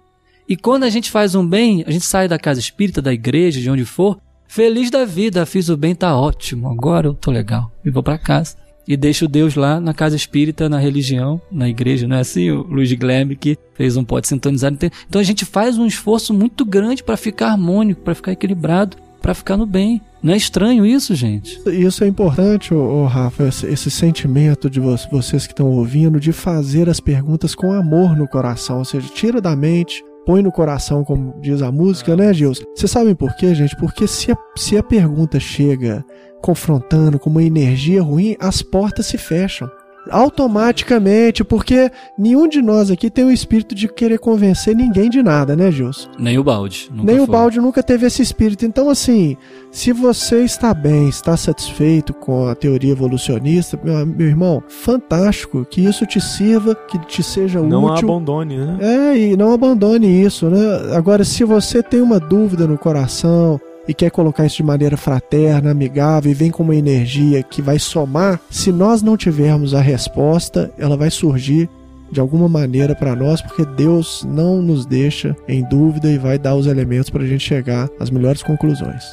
E quando a gente faz um bem, a gente sai da casa espírita, da igreja, de onde for, Feliz da vida, fiz o bem, tá ótimo. Agora eu tô legal. E vou para casa. E deixo Deus lá na casa espírita, na religião, na igreja, não é assim? O Luiz Gleb que fez um pote sintonizado. Então a gente faz um esforço muito grande para ficar harmônico, para ficar equilibrado, para ficar no bem. Não é estranho isso, gente? Isso é importante, Rafa, esse, esse, sentimento de vo vocês que estão ouvindo de fazer as perguntas com amor no coração, ou seja, tira da mente, põe no coração, como diz a música, né, Gilson? Vocês sabem por quê, gente? Porque se a, se a pergunta chega confrontando com uma energia ruim, as portas se fecham automaticamente, porque nenhum de nós aqui tem o espírito de querer convencer ninguém de nada, né, Gilson? Nem o balde. Nem foi. o balde nunca teve esse espírito. Então, assim, se você está bem, está satisfeito com a teoria evolucionista, meu, meu irmão, fantástico, que isso te sirva, que te seja não útil. Não abandone, né? É, e não abandone isso, né? Agora, se você tem uma dúvida no coração, e quer colocar isso de maneira fraterna, amigável e vem com uma energia que vai somar, se nós não tivermos a resposta, ela vai surgir de alguma maneira para nós, porque Deus não nos deixa em dúvida e vai dar os elementos para a gente chegar às melhores conclusões.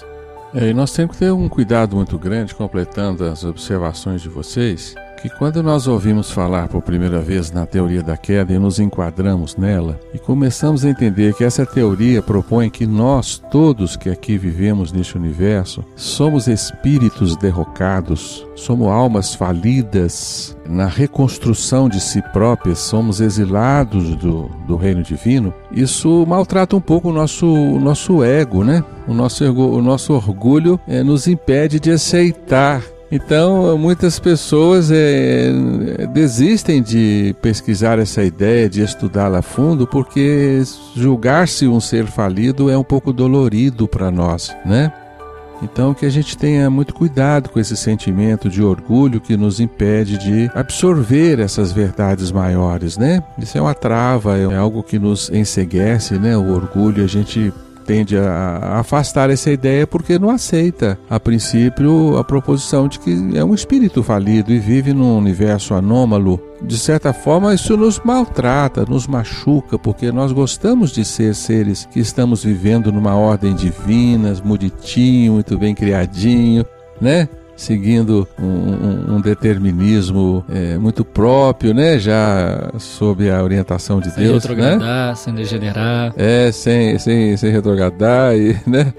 É, e nós temos que ter um cuidado muito grande, completando as observações de vocês, que quando nós ouvimos falar por primeira vez na teoria da queda e nos enquadramos nela e começamos a entender que essa teoria propõe que nós todos que aqui vivemos neste universo somos espíritos derrocados, somos almas falidas na reconstrução de si próprias, somos exilados do, do reino divino, isso maltrata um pouco o nosso, o nosso ego, né? O nosso, o nosso orgulho é, nos impede de aceitar então, muitas pessoas é, desistem de pesquisar essa ideia, de estudá-la a fundo, porque julgar-se um ser falido é um pouco dolorido para nós, né? Então, que a gente tenha muito cuidado com esse sentimento de orgulho que nos impede de absorver essas verdades maiores, né? Isso é uma trava, é algo que nos enseguece, né? O orgulho, a gente tende a afastar essa ideia porque não aceita, a princípio, a proposição de que é um espírito falido e vive num universo anômalo. De certa forma, isso nos maltrata, nos machuca, porque nós gostamos de ser seres que estamos vivendo numa ordem divina, bonitinho, muito bem criadinho, né? Seguindo um, um, um determinismo é, muito próprio, né? Já sob a orientação de sem Deus, né? retrogradar, né? Sem degenerar. É, sem, sem, sem retrogradar e, né?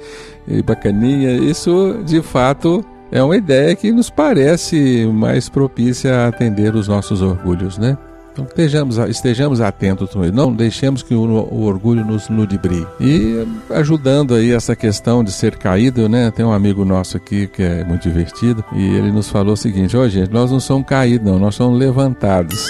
E bacaninha. Isso, de fato, é uma ideia que nos parece mais propícia a atender os nossos orgulhos, né? Então estejamos, estejamos atentos, não deixemos que o, o, orgulho nos ludibrie. E ajudando aí essa questão de ser caído, né? Tem um amigo nosso aqui que é muito divertido e ele nos falou o seguinte: ó, oh, gente, nós não somos caídos, não, nós somos levantados.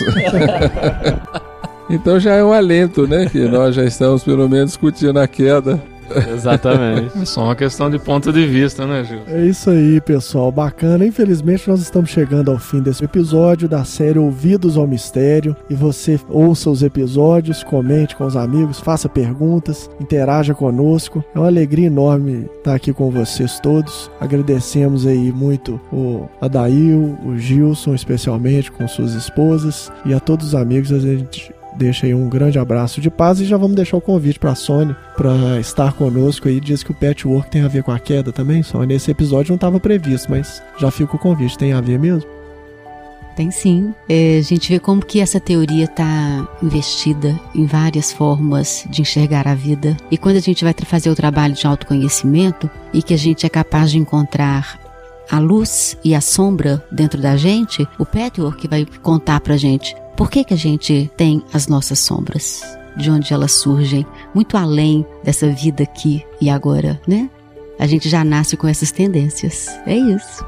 então já é um alento, né? Que nós já estamos pelo menos discutindo a queda. Exatamente. É só uma questão de ponto de vista, né, Gil? É isso aí, pessoal. Bacana. Infelizmente, nós estamos chegando ao fim desse episódio da série Ouvidos ao Mistério. E você ouça os episódios, comente com os amigos, faça perguntas, interaja conosco. É uma alegria enorme estar aqui com vocês todos. Agradecemos aí muito o Adail, o Gilson, especialmente, com suas esposas, e a todos os amigos. A gente deixa aí um grande abraço de paz e já vamos deixar o convite para a Sônia para estar conosco aí. Diz que o patchwork tem a ver com a queda também, Sônia. Nesse episódio não estava previsto, mas já fica o convite. Tem a ver mesmo? Tem sim. É, a gente vê como que essa teoria está investida em várias formas de enxergar a vida. E quando a gente vai fazer o trabalho de autoconhecimento e que a gente é capaz de encontrar a luz e a sombra dentro da gente, o patchwork vai contar pra gente por que, que a gente tem as nossas sombras? De onde elas surgem? Muito além dessa vida aqui e agora, né? A gente já nasce com essas tendências. É isso.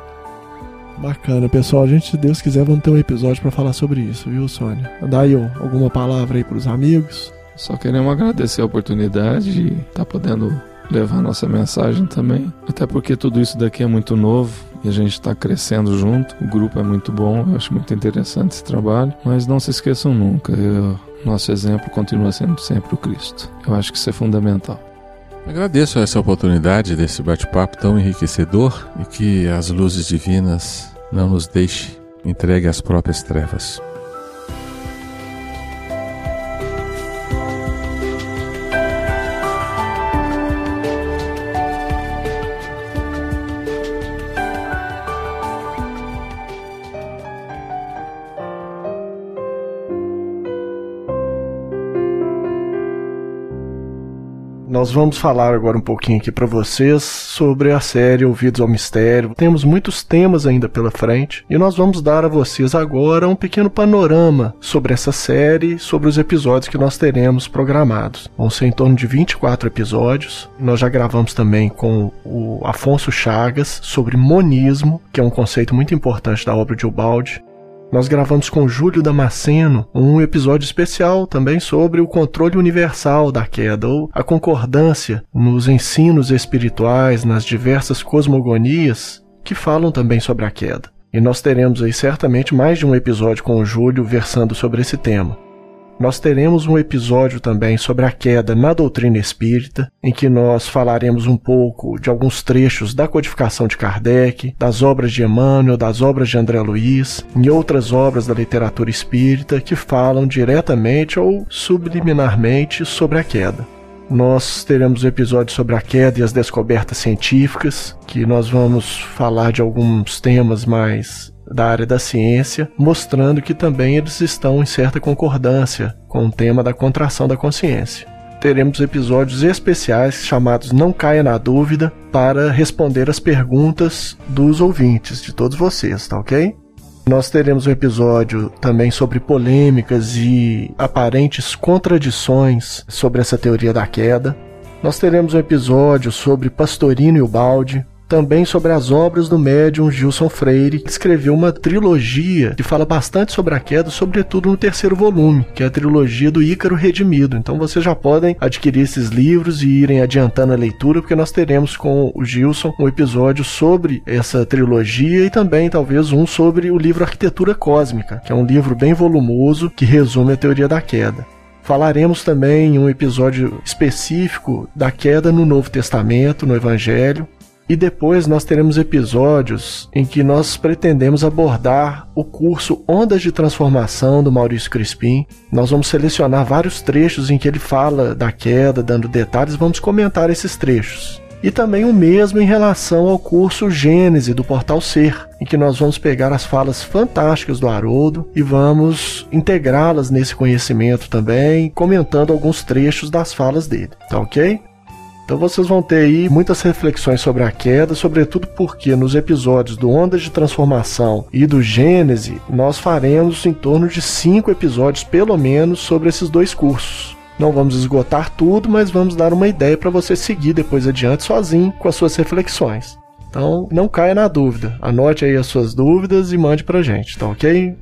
Bacana, pessoal. A gente, se Deus quiser, vamos ter um episódio para falar sobre isso, viu, Sônia? Daí, alguma palavra aí para os amigos? Só queremos agradecer a oportunidade de estar tá podendo levar nossa mensagem também. Até porque tudo isso daqui é muito novo e a gente está crescendo junto. O grupo é muito bom, eu acho muito interessante esse trabalho. Mas não se esqueçam nunca, eu, nosso exemplo continua sendo sempre o Cristo. Eu acho que isso é fundamental. Agradeço essa oportunidade desse bate-papo tão enriquecedor e que as luzes divinas não nos deixem entregue às próprias trevas. Nós vamos falar agora um pouquinho aqui para vocês sobre a série Ouvidos ao Mistério. Temos muitos temas ainda pela frente e nós vamos dar a vocês agora um pequeno panorama sobre essa série, sobre os episódios que nós teremos programados. Vão ser em torno de 24 episódios. Nós já gravamos também com o Afonso Chagas sobre monismo, que é um conceito muito importante da obra de Ubaldi. Nós gravamos com Júlio Damasceno um episódio especial também sobre o controle universal da queda, ou a concordância nos ensinos espirituais, nas diversas cosmogonias que falam também sobre a queda. E nós teremos aí certamente mais de um episódio com o Júlio versando sobre esse tema nós teremos um episódio também sobre a queda na doutrina espírita, em que nós falaremos um pouco de alguns trechos da codificação de Kardec, das obras de Emmanuel, das obras de André Luiz e outras obras da literatura espírita que falam diretamente ou subliminarmente sobre a queda. Nós teremos um episódio sobre a queda e as descobertas científicas, que nós vamos falar de alguns temas mais da área da ciência, mostrando que também eles estão em certa concordância com o tema da contração da consciência. Teremos episódios especiais chamados Não Caia na Dúvida para responder as perguntas dos ouvintes, de todos vocês, tá ok? Nós teremos um episódio também sobre polêmicas e aparentes contradições sobre essa teoria da queda. Nós teremos um episódio sobre Pastorino e o Balde, também sobre as obras do médium Gilson Freire, que escreveu uma trilogia que fala bastante sobre a queda, sobretudo no terceiro volume, que é a trilogia do Ícaro Redimido. Então vocês já podem adquirir esses livros e irem adiantando a leitura, porque nós teremos com o Gilson um episódio sobre essa trilogia e também talvez um sobre o livro Arquitetura Cósmica, que é um livro bem volumoso que resume a teoria da queda. Falaremos também em um episódio específico da queda no Novo Testamento, no Evangelho, e depois nós teremos episódios em que nós pretendemos abordar o curso Ondas de Transformação do Maurício Crispim. Nós vamos selecionar vários trechos em que ele fala da queda, dando detalhes, vamos comentar esses trechos. E também o mesmo em relação ao curso Gênese do Portal Ser, em que nós vamos pegar as falas fantásticas do Haroldo e vamos integrá-las nesse conhecimento também, comentando alguns trechos das falas dele. Tá ok? Então vocês vão ter aí muitas reflexões sobre a queda, sobretudo porque nos episódios do Ondas de Transformação e do Gênese, nós faremos em torno de cinco episódios, pelo menos, sobre esses dois cursos. Não vamos esgotar tudo, mas vamos dar uma ideia para você seguir depois adiante sozinho com as suas reflexões. Então, não caia na dúvida. Anote aí as suas dúvidas e mande pra gente, tá ok?